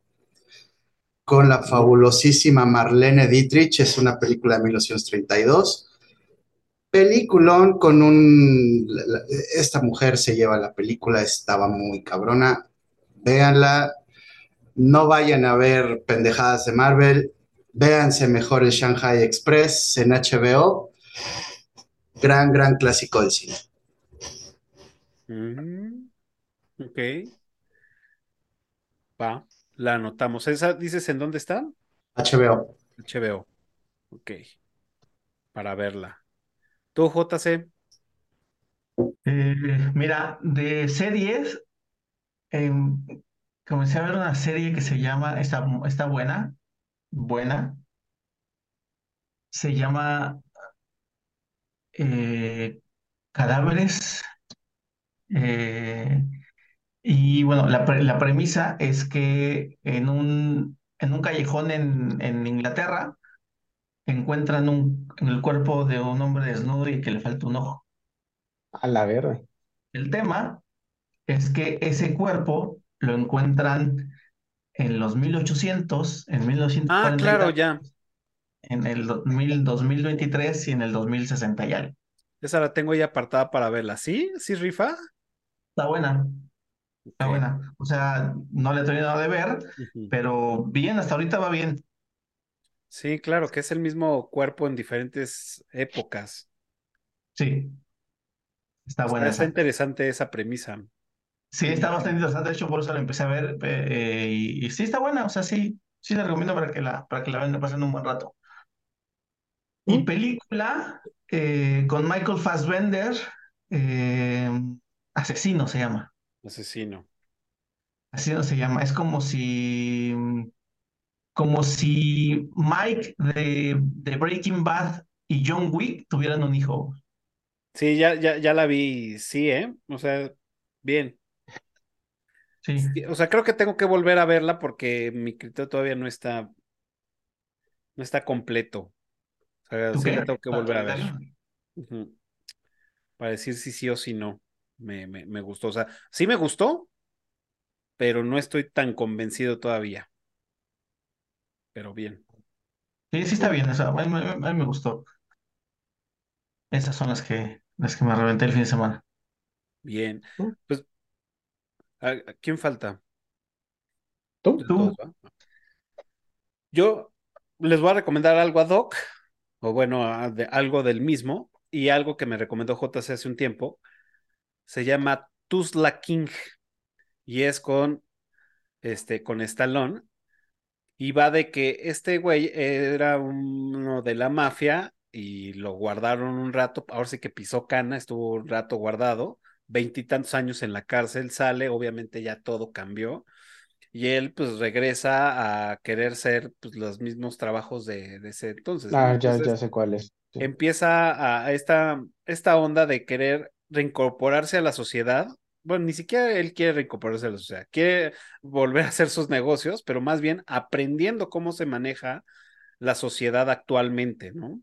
con la fabulosísima Marlene Dietrich, es una película de 1932. Peliculón con un... Esta mujer se lleva la película, estaba muy cabrona. Véanla, no vayan a ver pendejadas de Marvel, véanse mejor el Shanghai Express en HBO. Gran, gran clásico del cine. Mm, ok. Va, la anotamos. ¿Esa dices en dónde está? HBO. HBO. Ok. Para verla. ¿Tú, JC? Eh, mira, de series, em, comencé a ver una serie que se llama, está, está buena, buena, se llama eh, Cadáveres. eh, y bueno, la, la premisa es que en un, en un callejón en, en Inglaterra encuentran un, en el cuerpo de un hombre desnudo y que le falta un ojo. A la verga. El tema es que ese cuerpo lo encuentran en los 1800, en Ah, 1940, claro, ya. en el 2000, 2023 y en el 2060 y algo. Esa la tengo ya apartada para verla. ¿Sí? ¿Sí, rifa? Está buena, está buena. O sea, no le he terminado de ver, pero bien, hasta ahorita va bien. Sí, claro, que es el mismo cuerpo en diferentes épocas. Sí, está buena está esa. interesante esa premisa. Sí, está bastante interesante. De hecho, por eso la empecé a ver. eh, y, y sí, está buena. O sea, sí, sí la recomiendo para que la, para que la vean, pasen un buen rato. Y ¿Mm? película eh, con Michael Fassbender, eh, Asesino se llama. Asesino. Asesino se llama. Es como si, como si Mike de, de Breaking Bad y John Wick tuvieran un hijo. Sí, ya, ya, ya la vi. Sí, ¿eh? O sea, bien. Sí. O sea, creo que tengo que volver a verla porque mi criterio todavía no está, no está completo. O sea, ¿Tú sí la tengo que ¿Para volver a ver. Para decir si sí o si no. Me, me, me gustó. O sea, sí me gustó, pero no estoy tan convencido todavía. Pero bien. Sí, sí está bien. A mí, a mí- a mí me gustó. Esas son las que, las que me reventé el fin de semana. Bien. Pues, ¿a, a quién falta? ¿Tú? De Tú. todos, ¿va? Yo les voy a recomendar algo a Doc, o bueno, a- de- algo del mismo, y algo que me recomendó JC hace un tiempo. Se llama Tuzla King, y es con, este, con Stallone, y va de que este güey era uno de la mafia, y lo guardaron un rato, ahora sí que pisó cana, estuvo un rato guardado, veintitantos años en la cárcel, sale, obviamente ya todo cambió. Y él pues regresa a querer ser pues los mismos trabajos de, de ese entonces. Ah, ya, Entonces ya sé cuál es. Sí. empieza a, a esta, esta onda de querer reincorporarse a la sociedad. Bueno, ni siquiera él quiere a la sociedad, quiere volver a hacer sus negocios, pero más bien aprendiendo cómo se maneja la sociedad actualmente, ¿no?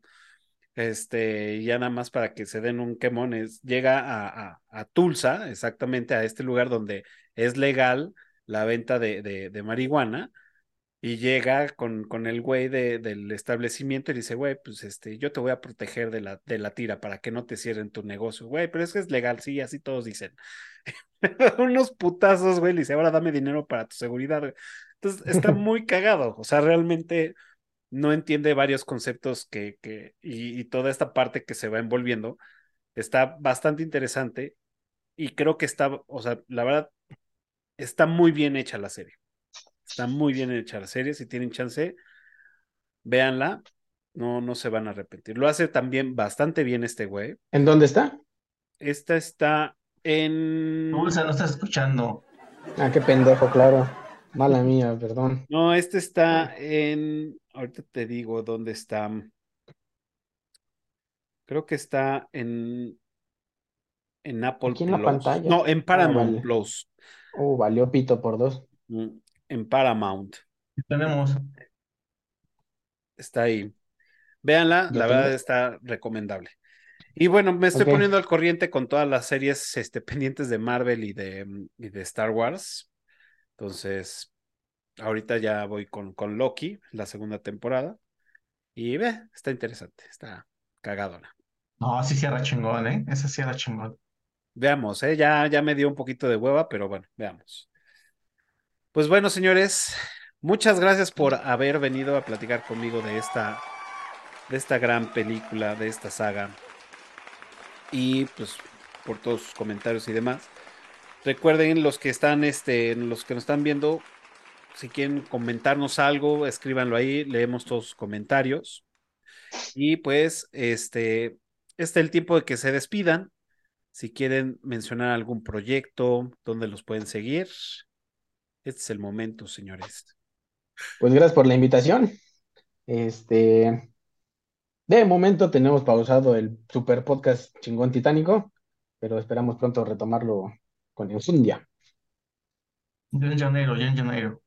Este, ya nada más para que se den un quemón, es, llega a, a, a Tulsa, exactamente a este lugar donde es legal la venta de, de, de marihuana, y llega con, con el güey de, del establecimiento y dice, güey, pues este, yo te voy a proteger de la, de la tira para que no te cierren tu negocio, güey, pero es que es legal, sí, así todos dicen. Unos putazos, güey, le dice, ahora dame dinero para tu seguridad. güey. Entonces, está muy cagado, o sea, realmente no entiende varios conceptos que, que y, y toda esta parte que se va envolviendo está bastante interesante y creo que está, o sea, la verdad, está muy bien hecha la serie. Está muy bien hecha la serie. Si tienen chance, véanla. No, no se van a arrepentir. Lo hace también bastante bien este güey. ¿En dónde está? Esta está en. Dulce, no estás escuchando. Ah, qué pendejo, claro. Mala mía, perdón. No, este está en. Ahorita te digo dónde está. Creo que está en. En Apple Aquí en la pantalla. No, en Ah, Paramount vale. Plus. Oh, valió pito por dos. Mm, En Paramount. Tenemos. Está ahí. Véanla, ¿Ya la tengo? verdad está recomendable. Y bueno, me estoy poniendo al corriente con todas las series este, pendientes de Marvel y de, y de Star Wars. Entonces, ahorita ya voy con, con Loki, la segunda temporada. Y ve, está interesante, está cagadona. No, sí cierra chingón, ¿eh? Esa cierra chingón. Veamos, ¿eh? ya, ya me dio un poquito de hueva, pero bueno, veamos. Pues bueno, señores, muchas gracias por haber venido a platicar conmigo de esta, de esta gran película, de esta saga. Y pues por todos sus comentarios y demás. Recuerden los que están, este, los que nos están viendo, si quieren comentarnos algo, escríbanlo ahí, leemos todos sus comentarios. Y pues, este, este es el tiempo de que se despidan. Si quieren mencionar algún proyecto, donde los pueden seguir. Este es el momento, señores. Pues gracias por la invitación. Este, de momento tenemos pausado el super podcast chingón titánico, pero esperamos pronto retomarlo con enjundia. Yo en Janeiro, yo en Janeiro.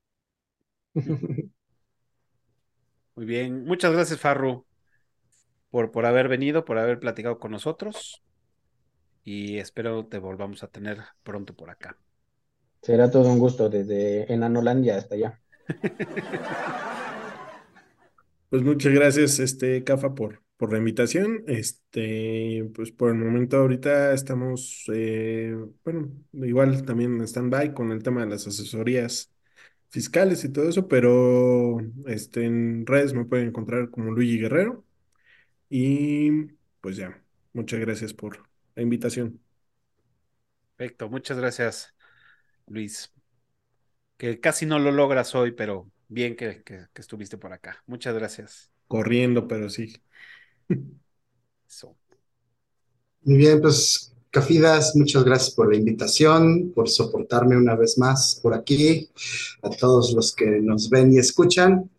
Muy bien. Muchas gracias, Farru. por, por haber venido, por haber platicado con nosotros. Y espero te volvamos a tener pronto por acá. Será todo un gusto desde Enanolandia hasta allá. Pues muchas gracias, este, Cafa, por, por la invitación. Este, pues por el momento ahorita estamos, eh, bueno, igual también en stand-by con el tema de las asesorías fiscales y todo eso, pero este, en redes me pueden encontrar como Luigi Guerrero. Y pues ya, muchas gracias por la invitación. Perfecto, muchas gracias, Luis. Que casi no lo logras hoy, pero bien que, que, que estuviste por acá. Muchas gracias. Corriendo, pero sí. Eso. Muy bien, pues Cafidas, muchas gracias por la invitación, por soportarme una vez más por aquí, a todos los que nos ven y escuchan.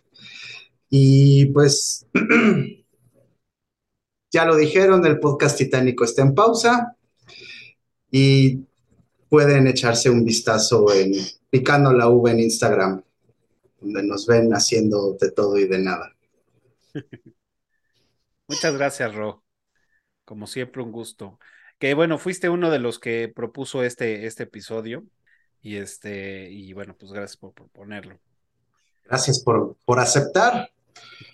Y pues, ya lo dijeron, el podcast titánico está en pausa y pueden echarse un vistazo en Picando la Uva en Instagram, donde nos ven haciendo de todo y de nada. Muchas gracias, Ro. Como siempre, un gusto. Que bueno, fuiste uno de los que propuso este, este episodio. Y este, y bueno, pues gracias por proponerlo. Gracias por, por aceptar.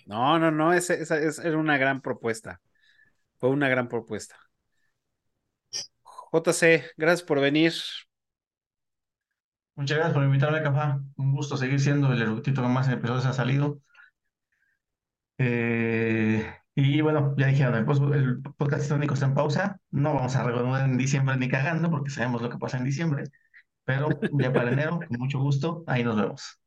No, no, no, esa, esa, esa era una gran propuesta. Fue una gran propuesta. JC, gracias por venir. Muchas gracias por invitarme, Cafá. Un gusto seguir siendo el erudito que más episodios ha salido. Eh, y bueno, ya dijeron, el, podcast histórico está en pausa. No vamos a reanudar en diciembre ni cagando, porque sabemos lo que pasa en diciembre. Pero ya para enero, con mucho gusto, ahí nos vemos.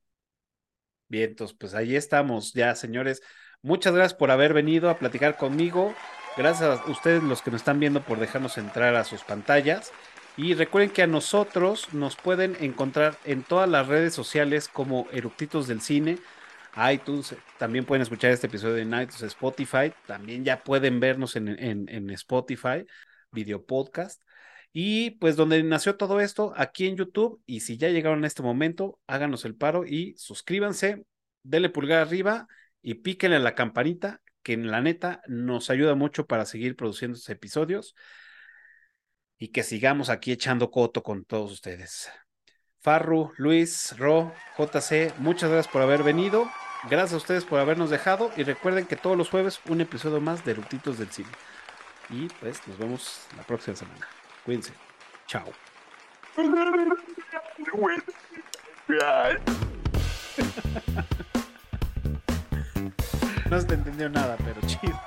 Bien, entonces, pues ahí estamos ya, señores. Muchas gracias por haber venido a platicar conmigo. Gracias a ustedes los que nos están viendo por dejarnos entrar a sus pantallas. Y recuerden que a nosotros nos pueden encontrar en todas las redes sociales como Eructitos del Cine, iTunes, también pueden escuchar este episodio en iTunes, Spotify, también ya pueden vernos en, en, Spotify, video podcast. Y pues donde nació todo esto, aquí en YouTube. Y si ya llegaron a este momento, háganos el paro y suscríbanse, denle pulgar arriba y píquenle a la campanita, que en la neta nos ayuda mucho para seguir produciendo estos episodios y que sigamos aquí echando coto con todos ustedes. Farru, Luis, Ro, JC, muchas gracias por haber venido. Gracias a ustedes por habernos dejado. Y recuerden que todos los jueves un episodio más de Rutitos del Cine. Y pues nos vemos la próxima semana. Cuídense. Chao. No se te entendió nada, pero chido.